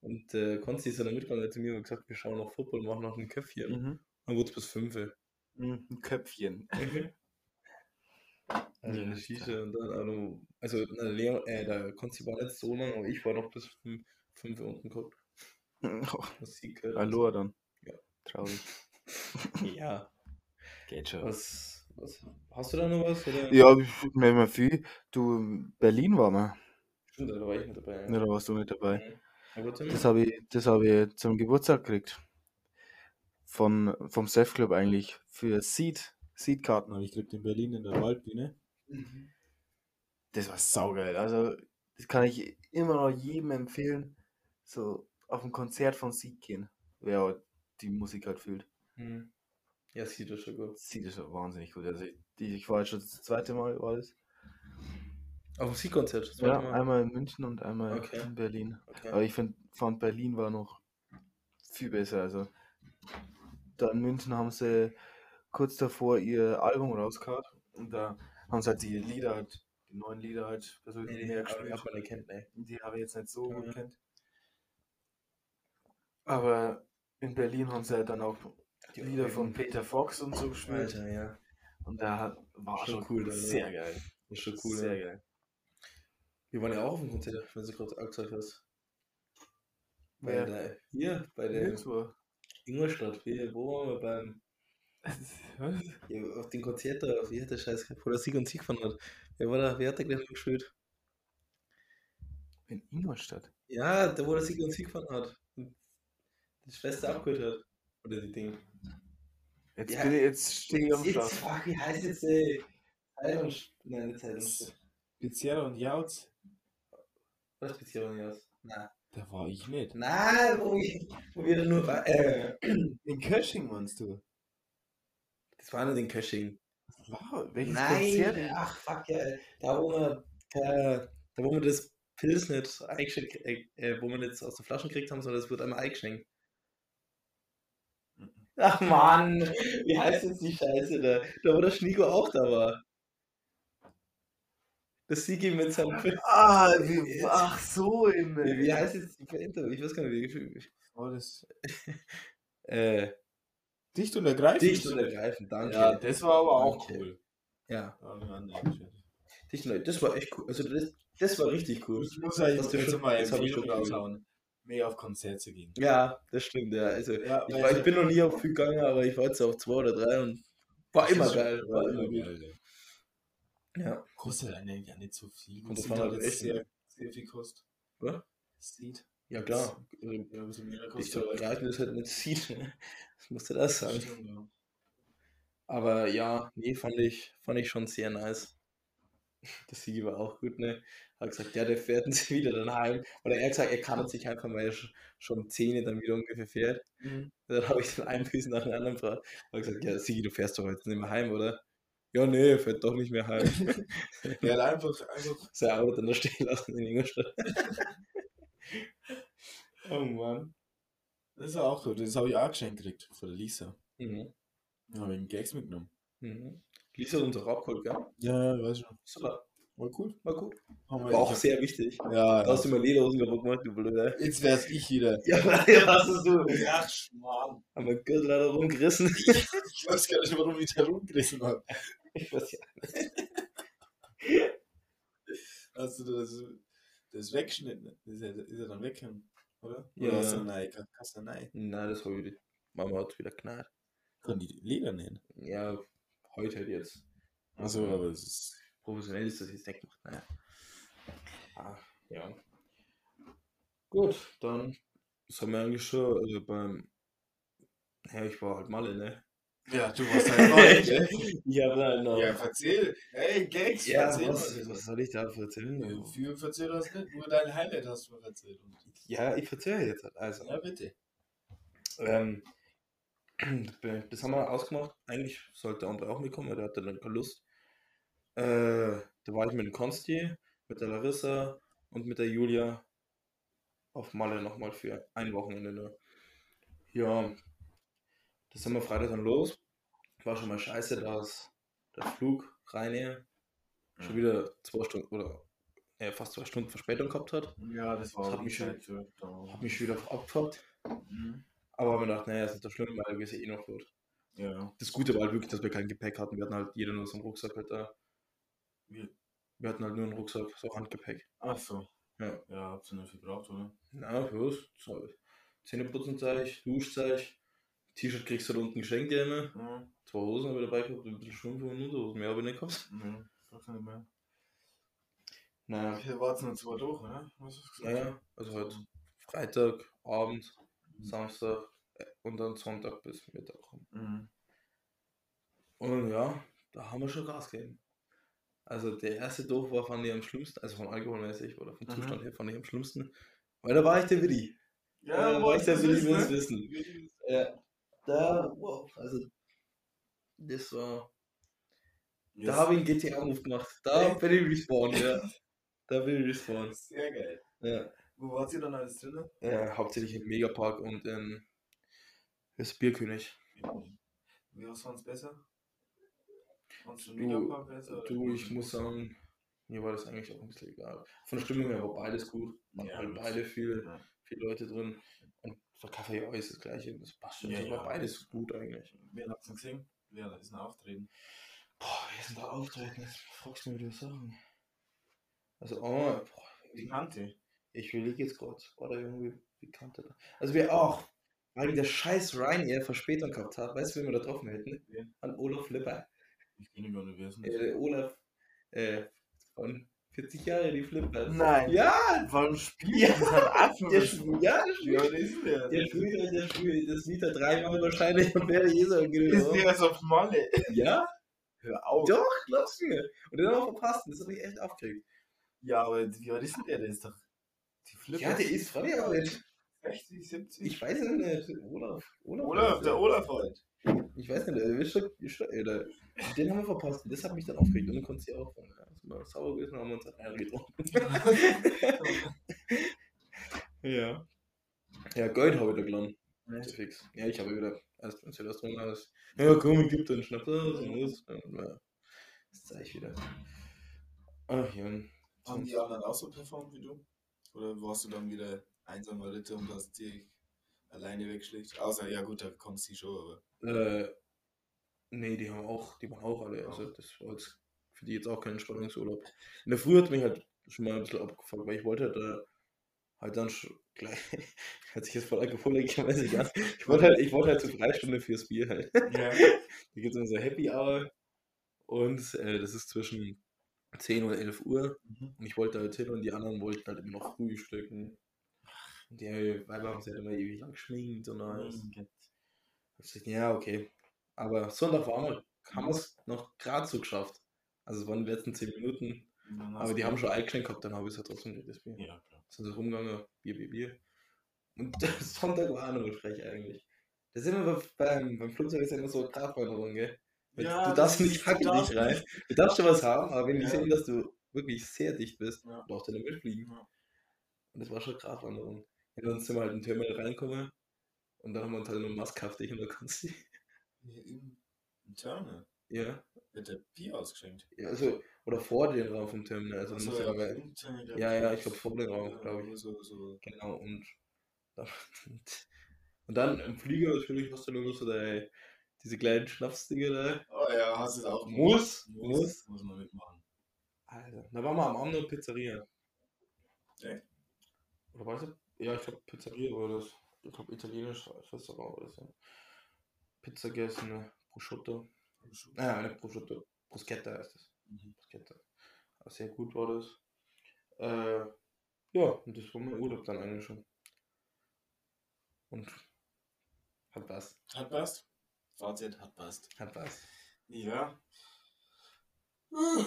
Und äh, Konsti ist dann mitgegangen hat zu mir und gesagt, wir schauen noch Football, machen noch ein Köpfchen. Mhm. Dann wurde es bis 5. Uhr. Mhm, Ein Köpfchen. [LAUGHS] Also eine Shisha und dann noch, also na, Leon, äh, der Konsti war nicht so lang, aber ich war noch bis 5 Uhr unten geguckt. Musik gehört. Hallo dann. Ja. Traurig. [LAUGHS] Ja. Geht schon. Was, was, hast du da noch was? Oder? Ja, nicht mehr viel. Du, in Berlin war mal. Stimmt, da war ich nicht dabei. Ja, da warst du nicht dabei. Mhm. Das habe ich, das hab ich zum Geburtstag gekriegt. Von, vom Chef Club eigentlich. Für Seed. Seed-Karten habe ich gekriegt in Berlin in der Waldbühne. Das war saugeil. Also, das kann ich immer noch jedem empfehlen. So auf ein Konzert von Seed gehen. Wer die Musik halt fühlt. Mhm. Ja, sieht das schon gut. Seed ist schon wahnsinnig gut. Also, ich, ich war jetzt schon das zweite Mal, war das? Auf dem Musikkonzert, Ja, einmal in München und einmal Okay. in Berlin. Okay. Aber ich find, fand Berlin war noch viel besser. Also da in München haben sie kurz davor ihr Album rausgehauen und da haben sie halt die Lieder halt, die neuen Lieder halt persönlich Nee, mehr die gespielt. hab kennt, ne. Die habe ich jetzt nicht so gut Mhm. kennt. Aber in Berlin haben sie halt dann auch Die Lieder von. Peter Fox und so gespielt. Alter, ja. Und da hat- war Schon schon, cool, Alter. sehr geil. Ist schon cool. Sehr ja. geil. Wir waren ja auch auf dem Konzert, wenn du gerade gesagt hast. Bei Wer? der, hier, bei der. Ingolstadt. Hier, wo waren wir beim. [LAUGHS] Ja, auf den Konzert da, wie hat der Scheiß gehabt, wo der Sieg und Sieg von hat. Wer, war da, wer hat da gleich noch gespielt? In Ingolstadt. Ja, der, wo der Sieg und Sieg von hat. Und die Schwester abgeholt hat. Oder die Ding. Jetzt, Ja. bin ich, jetzt stehe ich am fuck, wie heißt jetzt, ey? Zeitungs... Nein, Zeitungs... Pizzeria und Jauz. Was Beziehung jetzt? Nein. Da war ich nicht. Nein, wo, ich, wo wir dann nur... war- Äh, In Kösching meinst du? das war nicht in Kösching. Wow, welches Nein, Konzert? ach fuck, ja, da wo wir, äh, da wo wir das Pilz nicht eingeschenkt, äh, äh, wo wir nicht aus der Flaschen gekriegt haben, sondern das wird einmal eingeschenkt. Ach Mann, wie heißt jetzt die Scheiße da? Da wo der Schnigo auch da war. Das Sigi mit seinem. Ah, wie, Jetzt. ach so, in. Wie, wie heißt jetzt die da? Ich weiß gar nicht, wie. War das [LAUGHS] Äh, dicht und ergreifend? dicht und ergreifend, danke. Ja, das war aber auch Danke. cool. Ja, dicht und das war echt cool. Also das, das war richtig cool. Ich muss eigentlich Das das jetzt schon- mal das hab ich schon raushauen, mehr auf Konzerte gehen. Ja, das stimmt, ja. Also, Ja, Ich, war, ich bin noch nie auf viel gegangen, aber ich war jetzt auf zwei oder drei und war immer ist geil. War immer geil, ja. Ja. Kostet eigentlich ja nicht so viel. Und das war halt jetzt echt- sehr, sehr viel kostet. Was? Sieht. ja, klar. Also, Ja, mehr Ich so aber- greifen ist halt nicht sieht. [LAUGHS] Das musste das sagen. Stimmt, ja. Aber ja, nee, fand ich, fand ich schon sehr nice. Der Sigi war auch gut, ne? Hat gesagt, ja, der fährt [LAUGHS] uns wieder dann heim. Oder er hat gesagt, er kann sich einfach, weil er sch- schon Zähne dann wieder ungefähr fährt. Mhm. Dann habe ich den einen Füßen nach dem anderen gefragt. Habe gesagt, ja, Sigi, du fährst doch jetzt nicht mehr heim, oder? Ja, nee, fährt doch nicht mehr heim. [LAUGHS] Ja, einfach, einfach Sein Auto dann da stehen lassen in Ingolstadt. [LAUGHS] oh Mann. Das ist auch gut. Das habe ich auch geschenkt gekriegt von der Lisa. Mhm. Da habe ich einen Gags mitgenommen. Mhm. Lisa hat uns auch abgeholt, gell? Ja, ja, weiß schon. Super. War cool. War gut. Haben War auch sehr wichtig. Ja, Da hast du mal Lederhosen kaputt gemacht, du Blöder. Jetzt wär's ich wieder. Ja, [LAUGHS] ja, was hast du? Ach, Schmarrn. Haben wir Gürtel leider rumgerissen. Ich weiß gar nicht, warum ich da rumgerissen habe. Ich weiß ja. Hast du das, das weggeschnitten? Ist er, ist er dann weg, oder? Ja, Oder hast du nein, kann- kannst du nein. Nein, das war wieder. Mama hat wieder knallt. Kann die Leder nähen. Ja, heute halt jetzt. Achso, aber es ist. Professionell ist das jetzt nicht gemacht. Naja. Ah, ja. Gut, dann. Das haben wir eigentlich schon äh, beim. Ja, ich war halt Malle, ne? Ja, du warst halt gell? [LAUGHS] Ich habe halt noch. Ja, erzähl. Hey, Gags, Ja, erzähl was, mal. was soll ich da erzählen? Ja, hast du nicht, nur dein Highlight hast du erzählt. Ja, ich erzähle jetzt halt. Also, Ja, bitte. ähm, [CLEARS THROAT] das haben wir ausgemacht. Eigentlich sollte der andere auch mitkommen, aber der hatte dann keine Lust. Äh, da war ich mit dem Konsti, mit der Larissa und mit der Julia auf Malle nochmal für ein Wochenende nur. Ja, das sind wir Freitag dann los. War schon mal scheiße, dass der Flug rein schon wieder zwei Stunden oder äh, fast zwei Stunden Verspätung gehabt hat. Ja, das war auch die Zeit für. Hab mich schon wieder abgefuckt. Mhm. Aber haben wir gedacht, naja, ist nicht so schlimm, weil wir sind eh noch gut. Ja. Das Gute war halt wirklich, dass wir kein Gepäck hatten. Wir hatten halt jeder nur so einen Rucksack halt da. Wir hatten halt nur einen Rucksack, so Handgepäck. Ach so. Ja. Ja, habt ihr nicht viel gebraucht, oder? Na, für was? So, Zähneputzen-Zeig, Duschzeig, T-Shirt kriegst du halt unten geschenkt ja immer. Ja. Zwei Hosen habe ich dabei gehabt, ein bisschen Strumpf und Unterhosen. Mehr habe ich nicht gehabt. Ja, sag's nicht mehr. Naja, Hier warten noch zwei durch, ne? Was hast du gesagt? naja, also halt Freitag, Abend, Samstag äh, und dann Sonntag bis Mittag rum. Mhm. Und ja, da haben wir schon Gas gegeben. Also der erste Dorf war fand ich am schlimmsten, also von alkoholmäßig oder vom Mhm. Zustand her fand ich am schlimmsten. Weil da war ich der Willi. Ja, da war ich der das Willi, will es ne? wissen. Ja. Da, wow, also das war. Da Yes. habe ich einen GTA-Move gemacht. Da Echt? bin ich respawned, ja. Da bin ich respawned. Sehr geil. Ja. Wo wart ihr dann alles drin? ja. Hauptsächlich im Megapark und in das Bierkönig. Wie was fand's besser? Fandst du Megapark besser? Du, ich muss sagen, mir war das eigentlich auch ein bisschen egal. Von der Stimmung her war beides gut. Waren Ja, beide viel, Ja. viele Leute drin. Für Kaffee ist das gleiche. Das passt schon. Ja, das ja. beides gut eigentlich. Wer hat's denn gesehen? Wer ist denn auftreten? Boah, wir sind da auftreten. Jetzt fragst du mir, die sagen. Also, oh, boah, Die Kante. ich will jetzt. War da irgendwie Bekannter da? Also, wir auch. weil der scheiß Ryanair Verspätung gehabt hat. Weißt du, wen wir da getroffen hätten? Ja. An Olaf Lipper. Ich bin gar nicht wissen. Äh, der Olaf äh, von 40 Jahre, die Flippers. Nein. Ja, Warum spielt Ja, das Affen? der spielt, ja, der Ja, spielt. ist der. Der spielt, der spielt. Das sieht er dreimal wahrscheinlich und wäre Jesu Ist der so auf Malle? Ja, Hör auf. doch, glaubst du mir. Und den haben wir verpasst. Das hat mich echt aufgeregt. Ja, aber wie alt ist denn der? Der ist doch. Die Flippers. Ja, der ist aber ich, 60, 70. ich weiß es nicht. Olaf. Olaf, Olaf, der Olaf halt. Ich weiß nicht, der ist der, den haben wir verpasst. Das hat mich dann aufgeregt und dann konnte sie auch. Ja, sind wir sauer gewesen und haben uns halt getrunken. [LAUGHS] ja. Ja, Gold habe ich da gelernt. Ist fix. Ja, ich habe wieder erst wenn das drin alles. Ja, komm, ich geb dir einen Schnaps. So muss. Ja, das zeige ich wieder. Ach ja. Haben die anderen auch so performt wie du? Oder warst du dann wieder einsamer Ritter und hast die alleine wegschlägt? Außer, ja gut, da kommst du schon, aber. Äh, nee, die haben auch, die waren auch alle. Also das war jetzt für die jetzt auch kein Entspannungsurlaub. In der Früh hat mich halt schon mal ein bisschen abgefuckt, weil ich wollte halt, äh, halt dann schon gleich, [LAUGHS] hört sich jetzt voll alkoholisch mäßig an. Ich wollte halt, ich wollte halt zur Freistunde fürs Bier halt. Ja. [LAUGHS] Da gibt es unser Happy Hour und äh, das ist zwischen 10 und 11 Uhr Mhm. und ich wollte halt hin und die anderen wollten halt immer noch frühstücken. Und die Weiber haben sich halt immer ewig lang geschminkt und alles. Mhm. Ich sag, ja, okay. Aber Sonntag war mal, haben wir es noch gerade so geschafft. Also es waren die letzten 10 Minuten, aber die haben schon eingeschenkt gehabt, dann habe ich es halt trotzdem gekriegt, das Bier. Ja, klar. Sind so rumgegangen, Bier, Bier, Bier. Und [LAUGHS] Sonntag war auch noch frech eigentlich. Da sind wir beim, beim Flugzeug ist ja immer so eine Gratwanderung, gell? Ja, du darfst nicht du nicht rein. Du darfst schon was haben, aber wenn die Ja. sehen, dass du wirklich sehr dicht bist, Ja. darfst du nicht mitfliegen. Ja. Und das war schon eine Gratwanderung. Und dann sind wir halt in den Terminal reingekommen und dann haben wir uns halt auf dich und dann kannst du im, im Terminal Ja, wird der Bier ausgeschenkt. ja, also, oder vor den Raum vom Terminal. Also, musst ja, im glaub ja, ja, ich glaube vor Raum, Ja, glaube ich. So, so. Genau, und dann, [LAUGHS] und dann im Flieger natürlich hast du nur so deine, diese kleinen Schnapsdinge da. Oh ja, hast du es auch Muss, gemacht? muss. Muss man mitmachen. Alter, da waren wir am Abend der Pizzeria. Echt? Oder weißt du? Ja, ich glaube Pizzeria war das. Ich glaube italienisch Restaurant oder so. Pizza gegessen, Prosciutto. Ah, eine Prosciutto. Bruschetta heißt das. Mhm. Bruschetta. Sehr gut war das. Äh, ja, und das war mein Urlaub dann eigentlich schon. Und hat was. Hat passt? Fazit hat passt. Hat was. Ja. Uh.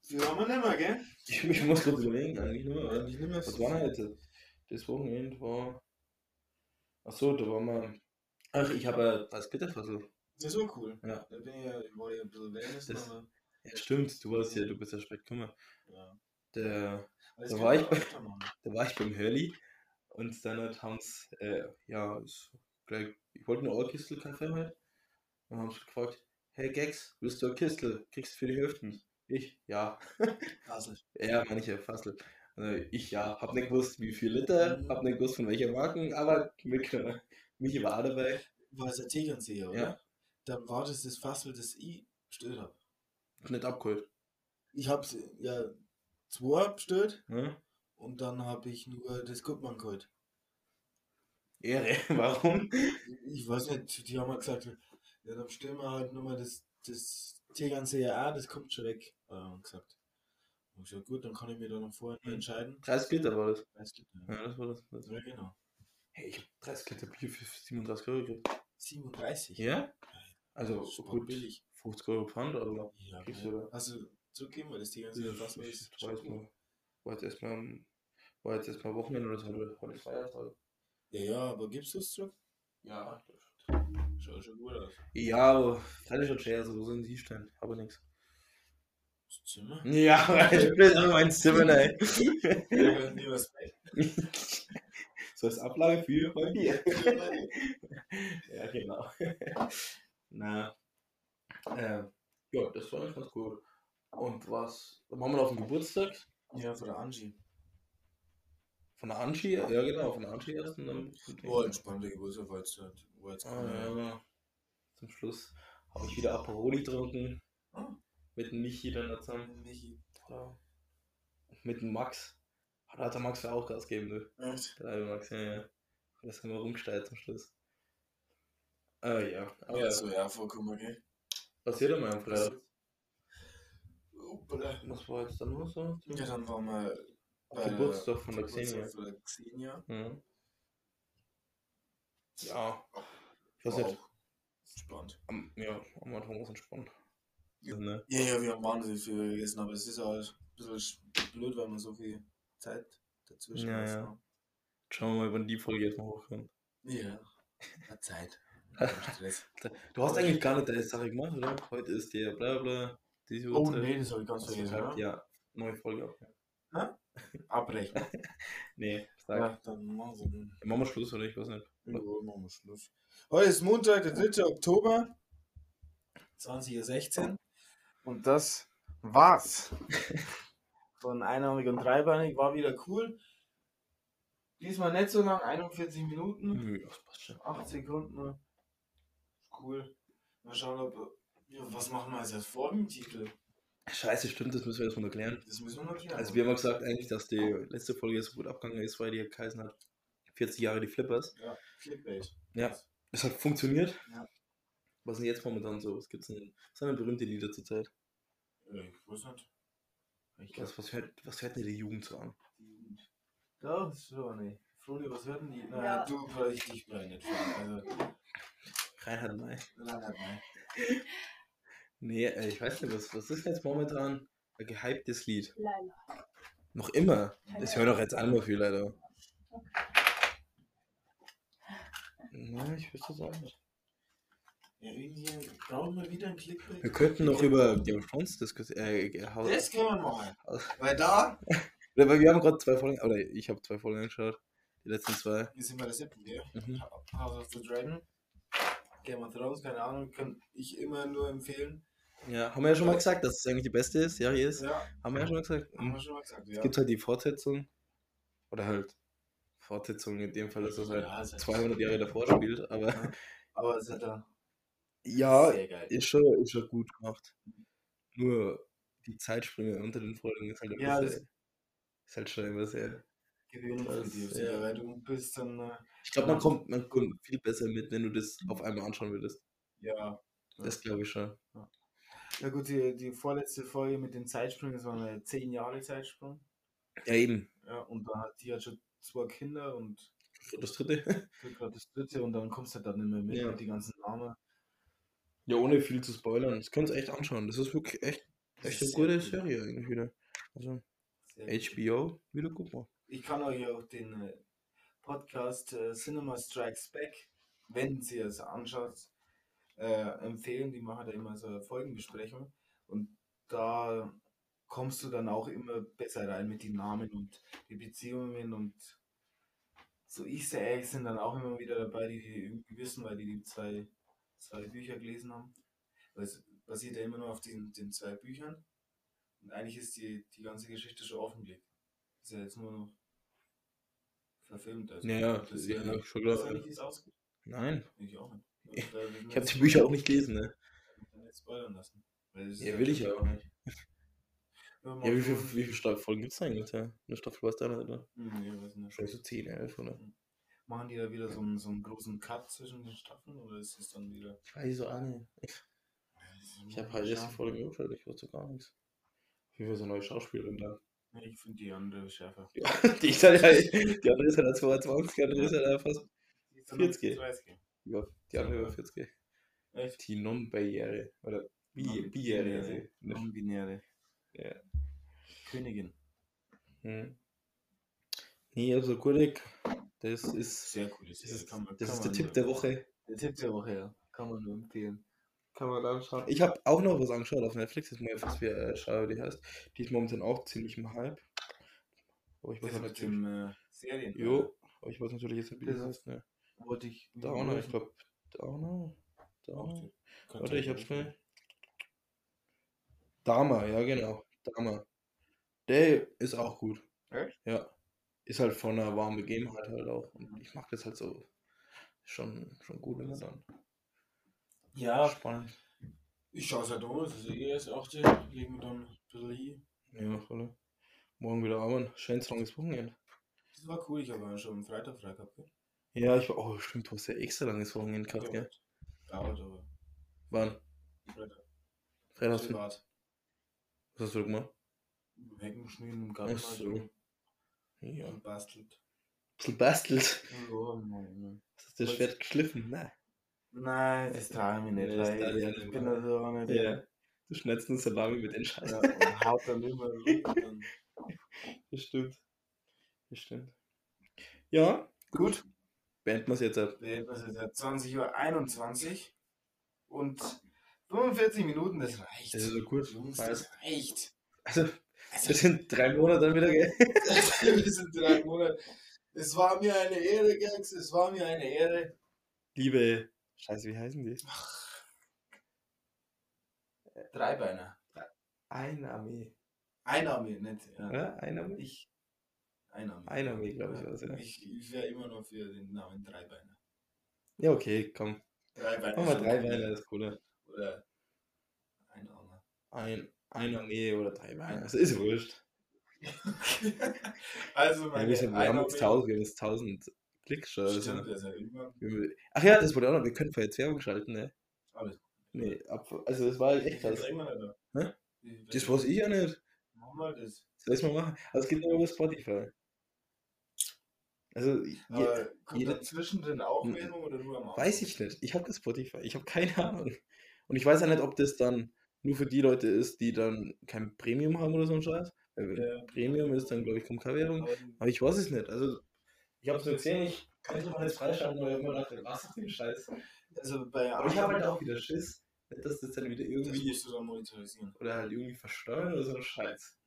Viel haben wir nicht mehr, gell? [LAUGHS] Ich, ich muss kurz überlegen, eigentlich nur. Eigentlich nicht mehr Was war denn heute? Das Wochenende war. Achso, da war mal. Ach, ich habe ja das Glitterfassel. Das ist auch cool. Ja. Da bin ich ja, ich war ja ein bisschen Wellness, Das- aber. Ja, stimmt, du warst ja, du bist ja spät gekommen. Ja. Der, Da war ich bei- [LAUGHS] da war ich beim Hurley und dann hat haben's, äh, ja, gleich, ich wollte eine Ohrkistel-Kaffee halt. Und haben sie gefragt, hey Gex, willst du eine Kistel? Kriegst du für die Hälfte? Ich, ja. [LAUGHS] Basel. Ja, manche Fassel. Also ich ja, hab nicht gewusst, wie viel Liter, hab nicht gewusst, von welcher Marken, aber mitgenommen. [LAUGHS] Michi war dabei. War es der Tegernseher, oder? Ja. Dann war das das Fassel, das ich bestellt habe. Nicht abgeholt. Ich habe ja zwei bestellt Ne? und dann habe ich nur das Gutmann geholt. Ehre, [LAUGHS] warum? Ich weiß nicht, die haben halt gesagt, ja, dann bestellen wir halt nur mal das, das Tegernseher auch, das kommt schon weg. Äh, haben gesagt. Und ich gesagt, gut, dann kann ich mir da noch vorher Mhm. entscheiden. 30 Liter war das. Weißt du, Ja, das war das. das. Ja, genau. Hey, ich hab 30 Liter Bier für 37 Euro gekriegt. 37. Ja? Also gut, billig. 50 Euro Pfand, aber Ja, Kriegst geil. du da? Hast du zugegeben, weil das Tegernseher Fassel ist? war jetzt mal, war jetzt erstmal, war jetzt erstmal Wochenende oder so, heute heute Feiertag. Ja, ja, aber gibst du es zurück? Ja. Schaut schon gut aus. Ja, aber freilich schon schwer, so sind die stehen, aber nix. Das Zimmer? Ja, [LAUGHS] ich bin in mein Zimmer, ne. Lieber Bett. So ist Ablage für mein Bier. [LAUGHS] ja, genau. Na, äh, ja, das war ganz cool. Und was, waren wir auf dem Geburtstag Ja, von der Angie. von der Angie, ja genau, von der Angie erst und dann. Oh, entspannter Geburtstag, war jetzt, halt- jetzt Ah, keine- ja. Zum Schluss habe ich wieder Aperoli getrunken. Ah. Mit dem Michi dann zusammen. Michi. Ja. Mit dem Max. Da hat der Max ja auch Gas gegeben, du. Echt? Der Max, ja, ja. Da sind wir rumgesteuert zum Schluss. Äh, ja. Aber Ja, so, ja, vollkommen, gell? passiert immer am Freitag. Was war jetzt dann noch so? Ja, dann waren wir Auf Geburtstag von der Xenia. von der Xenia. Mhm. Ja. Ich weiß nicht. Spannend. Am, ja, am Anfang war es entspannt. Ja. Ne? Ja, ja, wir haben wahnsinnig viel gegessen, aber es ist halt ein bisschen sch- blöd, weil man so viel Zeit dazwischen Ja, hat, ja. ne? Schauen wir mal, wann die Folge jetzt mal hochkommt. Ja. Hat Zeit. [LAUGHS] Du hast eigentlich gar nicht deine Sache gemacht, oder? Heute ist der bla bla. Diese Oh Uhrzeit. nee, das habe ich ganz vergessen. halt, Ja? neue Folge auch. Abbrechen. [LAUGHS] Nee, sag. Ja, dann machen wir. Machen wir Schluss, oder? Ich weiß nicht. Ja, machen wir Schluss. Heute ist Montag, der 3. Oktober, 20.16 Uhr. Und das war's. [LAUGHS] Von einarmig und dreibeinig war wieder cool. Diesmal nicht so lang, 41 Minuten, Nö, das passt schon. 8 Sekunden. Cool. Mal schauen, ob. Ja, was machen wir jetzt als Folgentitel? Scheiße, stimmt, das müssen wir jetzt mal erklären. Das müssen wir noch klären. Also wir haben ja gesagt eigentlich, dass die letzte Folge so gut abgegangen ist, weil die geheißen hat 40 Jahre die Flippers. Ja, Clickbait. Ja. Es hat funktioniert. Ja. Was sind jetzt momentan so? Was gibt's denn? Was sind denn berühmte Lieder zurzeit? Ja, Ich weiß nicht. Ich glaub, Was, was, hört, was hört denn die Jugend so an? die Jugend. Da, das ist aber nicht. Froni, was hört denn die? Na, Ja. du, weil ich dich bei nicht. Also, Reinhard May. lange mal. Nee, äh, ich weiß nicht, was, was ist jetzt momentan ein gehyptes Lied? Leila. Noch immer. Das hören doch jetzt einmal viel, leider. Ja, ich wüsste es auch nicht. Ja, irgendwie brauchen wir wieder ein Clickbait. Wir könnten noch über Game of Thrones diskutieren. Äh, Das können wir machen. Weil da, Oder, [LAUGHS] weil wir haben gerade zwei Folgen, oder ich habe zwei Folgen angeschaut. Die letzten zwei. hier sind wir das siebten, gell? Mhm. House of the Dragon. Game of Thrones, keine Ahnung, kann ich immer nur empfehlen. Ja, haben wir ja schon mal gesagt, dass es eigentlich die beste Serie ist. Ja, Haben wir ja schon mal gesagt. haben wir schon mal gesagt. Es Ja. gibt halt die Fortsetzung. Oder halt Fortsetzung in dem Fall, dass es halt Ja, es ist- 200 Jahre davor spielt. Aber Aber es hat da ja, sehr geil. ist schon, ist schon gut gemacht. Nur die Zeitsprünge unter den Folgen ist halt, Ja, bisschen, ist halt schon immer sehr. Gewöhnungsbedürftig. Das, ja. Weil du bist dann, äh, Ich glaube, man kommt, man kommt viel besser mit, wenn du das auf einmal anschauen würdest. ja. Das glaube ich schon. Ja gut, die, die vorletzte Folge mit den Zeitsprüngen, das war eine 10 Jahre Zeitsprung. Ja, eben. Ja, und da hat die hat schon zwei Kinder und Das dritte. [LAUGHS] gerade das dritte und dann kommst du dann nicht mehr mit, Ja. mit die ganzen Namen. Ja, ohne viel zu spoilern. Das könnt ihr echt anschauen. Das ist wirklich echt, echt eine gute gut. Serie eigentlich wieder. Also. HBO, wieder gut gemacht. Ich kann euch auch den äh, Podcast äh, Cinema Strikes Back, wenn ihr es anschaut, äh, empfehlen. Die machen da immer so Folgenbesprechung und da kommst du dann auch immer besser rein mit den Namen und die Beziehungen und so Easter Eggs sind dann auch immer wieder dabei, die die wissen, weil die die zwei, zwei Bücher gelesen haben. Es basiert ja immer nur auf diesen, den zwei Büchern und eigentlich ist die, die ganze Geschichte schon offengelegt. Ist ja jetzt nur noch verfilmt. Also Ja, ja, das ist ja, ja, schon klar. ist eigentlich ist ausgeht. Nein. Ich auch nicht. [LAUGHS] Ich habe die Bücher auch nicht gelesen, ne? nicht spoilern lassen. Ja, will ich ja auch nicht. [LAUGHS] Ja, Ja, wie viele wie viel Staffelfolgen gibt es eigentlich? Ja? Eine Staffel weißt du nicht, oder? Hm, Nee, weiß nicht. Vielleicht so 10, 11, oder? Machen die da wieder so einen, so einen großen Cut zwischen den Staffeln oder ist es dann wieder. Ich weiß so auch nicht. Ich habe halt erst die Folge geschaut, ich wusste gar nichts. Wie viel so neue Schauspielerin da? Ich finde die andere schärfer. Ja, [LAUGHS] die, ist halt, die andere ist halt 22, die andere ist halt fast. Die ist dann 40. 30. Über, die andere über 40. Echt? Die Non-Barriere. Oder Bi- Biere. Non-binäre. Ja. Königin. Hm. Nee, also Gurek, das ist, Sehr cool. Das, das ist, man, das ist der Tipp der Woche. Der Tipp der Woche, ja. Kann man nur empfehlen. Kann man anschauen. Ich habe auch noch was angeschaut auf Netflix, jetzt mal was wir äh, schauen, die heißt. Die ist momentan auch ziemlich im Hype. Aber ich weiß Das halt mit natürlich. dem äh, Serien. Jo, aber ich weiß natürlich jetzt nicht, wie Das das heißt. Ne? Wollte ich. Downer, ich glaube. Downer. Downer. Warte, ich hab's schnell. Dama, ja genau. Dama. Der ist auch gut. Echt? Ja. Ist halt von einer warmen Begebenheit halt auch. Und ich mag das halt so. Schon, schon gut immer dann. Ja, Spannend. ich schaue es halt an. Das ist eh erst 8. Legen wir dann ein bisschen hin. Ja, voll. Morgen wieder arbeiten. Schönes langes Wochenende. Das war cool. Ich habe ja schon am Freitag frei gehabt. gell? Ja, ich war. Oh, stimmt, du hast ja extra langes Wochenende gehabt, gell? Dauert aber. Wann? Freitag. Freitag hast du. Privat. Was hast du gemacht? Heckenschmieden im Garten. Ach so. Ja. Und bastelt. Du bastelt. Oh, Mann. Hast du das Schwert geschliffen? Nein. Nein, das traue ich mich nicht, Nee, das ich ich, bin mehr. also auch nicht. Ja. Du schneidest nur Salami mit den Scheiß. Ja, und haut dann immer. [LAUGHS] Dann. Das stimmt. Das stimmt. Ja, gut. Beenden wir es jetzt ab. Wir hätten es jetzt 20.21 Uhr und 45 Minuten, das reicht. Das ist so kurz. Jungs, das reicht. Also, Also, das sind drei Monate dann wieder, gell? [LAUGHS] wir sind drei Monate. Es war mir eine Ehre, Gags, es war mir eine Ehre. Liebe. Scheiße, wie heißen die? Dreibeiner. Einarmee. Einarmee, nicht? Ja. Oder? Einarmee? Ich. Einarmee. Einarmee, glaub ich, war's, ja. Ich, ich wäre immer noch für den Namen Dreibeiner. Ja, okay, komm. Dreibeiner. Machen wir drei Beine, das ist cooler. Oder Einarmer. Ein, Einarmee oder drei Beine. Das ist wurscht. [LAUGHS] also, Ja, meine wir, sind, wir haben jetzt 1000, wir haben jetzt 1000 Klicks schon. Also. Stimmt, ja. Wir- Ach ja, das wurde auch noch. Wir können jetzt Werbung schalten, ne? Alles. Nee, ab, also das war echt krass. Das Das weiß ich ja nicht. Machen wir das. Das mal machen. Also es geht nur über Spotify. Also, je, kommt jeder- da zwischendrin auch Werbung oder nur am Anfang? weiß ich nicht. Ich habe das Spotify. Ich habe keine Ahnung. Und ich weiß auch nicht, ob das dann nur für die Leute ist, die dann kein Premium haben oder so ein Scheiß. Weil Ja. Premium ist dann, glaube ich, kommt keine Werbung. Aber ich weiß es nicht. Also, ich habe es gesehen, ich kann es mal jetzt freischalten, weil ich immer dachte, was ist denn Scheiß? also bei Aber ich habe halt auch wieder Schiss, nicht, dass das dann wieder Das irgendwie musst du dann monetarisieren. oder halt irgendwie versteuern oder so ein Scheiß.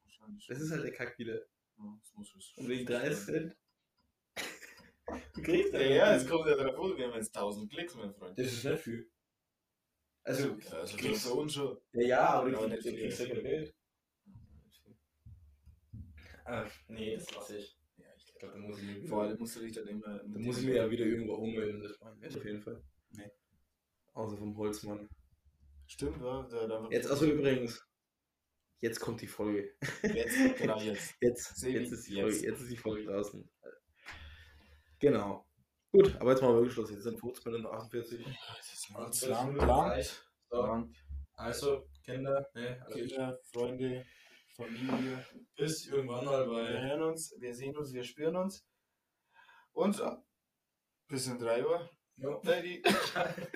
Das ist halt der Kack wieder. Ja, das muss es- Und wegen 30 Cent. Du kriegst Ja, ja, es kommt ja drauf an, wir haben jetzt 1000 Klicks, mein Freund. Das ist nicht viel. Also, Ja, also du kriegst- für uns schon. ja, ja, aber du nicht kriegst, du ja kein Geld. Ah, nee, das lasse ich. Ich glaube, da muss ich mir Vor allem musst du dich dann immer. da muss ich mir ja wieder irgendwo ummelden. Das ich nicht auf jeden Fall. Nee. Außer vom Holzmann. Stimmt, ja. Der hat einfach Jetzt, also übrigens, jetzt kommt die Folge. Jetzt, genau jetzt. [LAUGHS] Jetzt, jetzt, ist die jetzt. Folge, jetzt ist die Folge draußen. Genau. Gut, aber jetzt machen wir wirklich Schluss. Jetzt sind 15 Minuten 48. Das ist ganz lang, lang. So, lang. also, Kinder, ne, also Kinder, Freunde, Familie. bis irgendwann mal Wir bei. hören uns, wir sehen uns, wir spüren uns. Und bis in drei Uhr. Ja. [LAUGHS]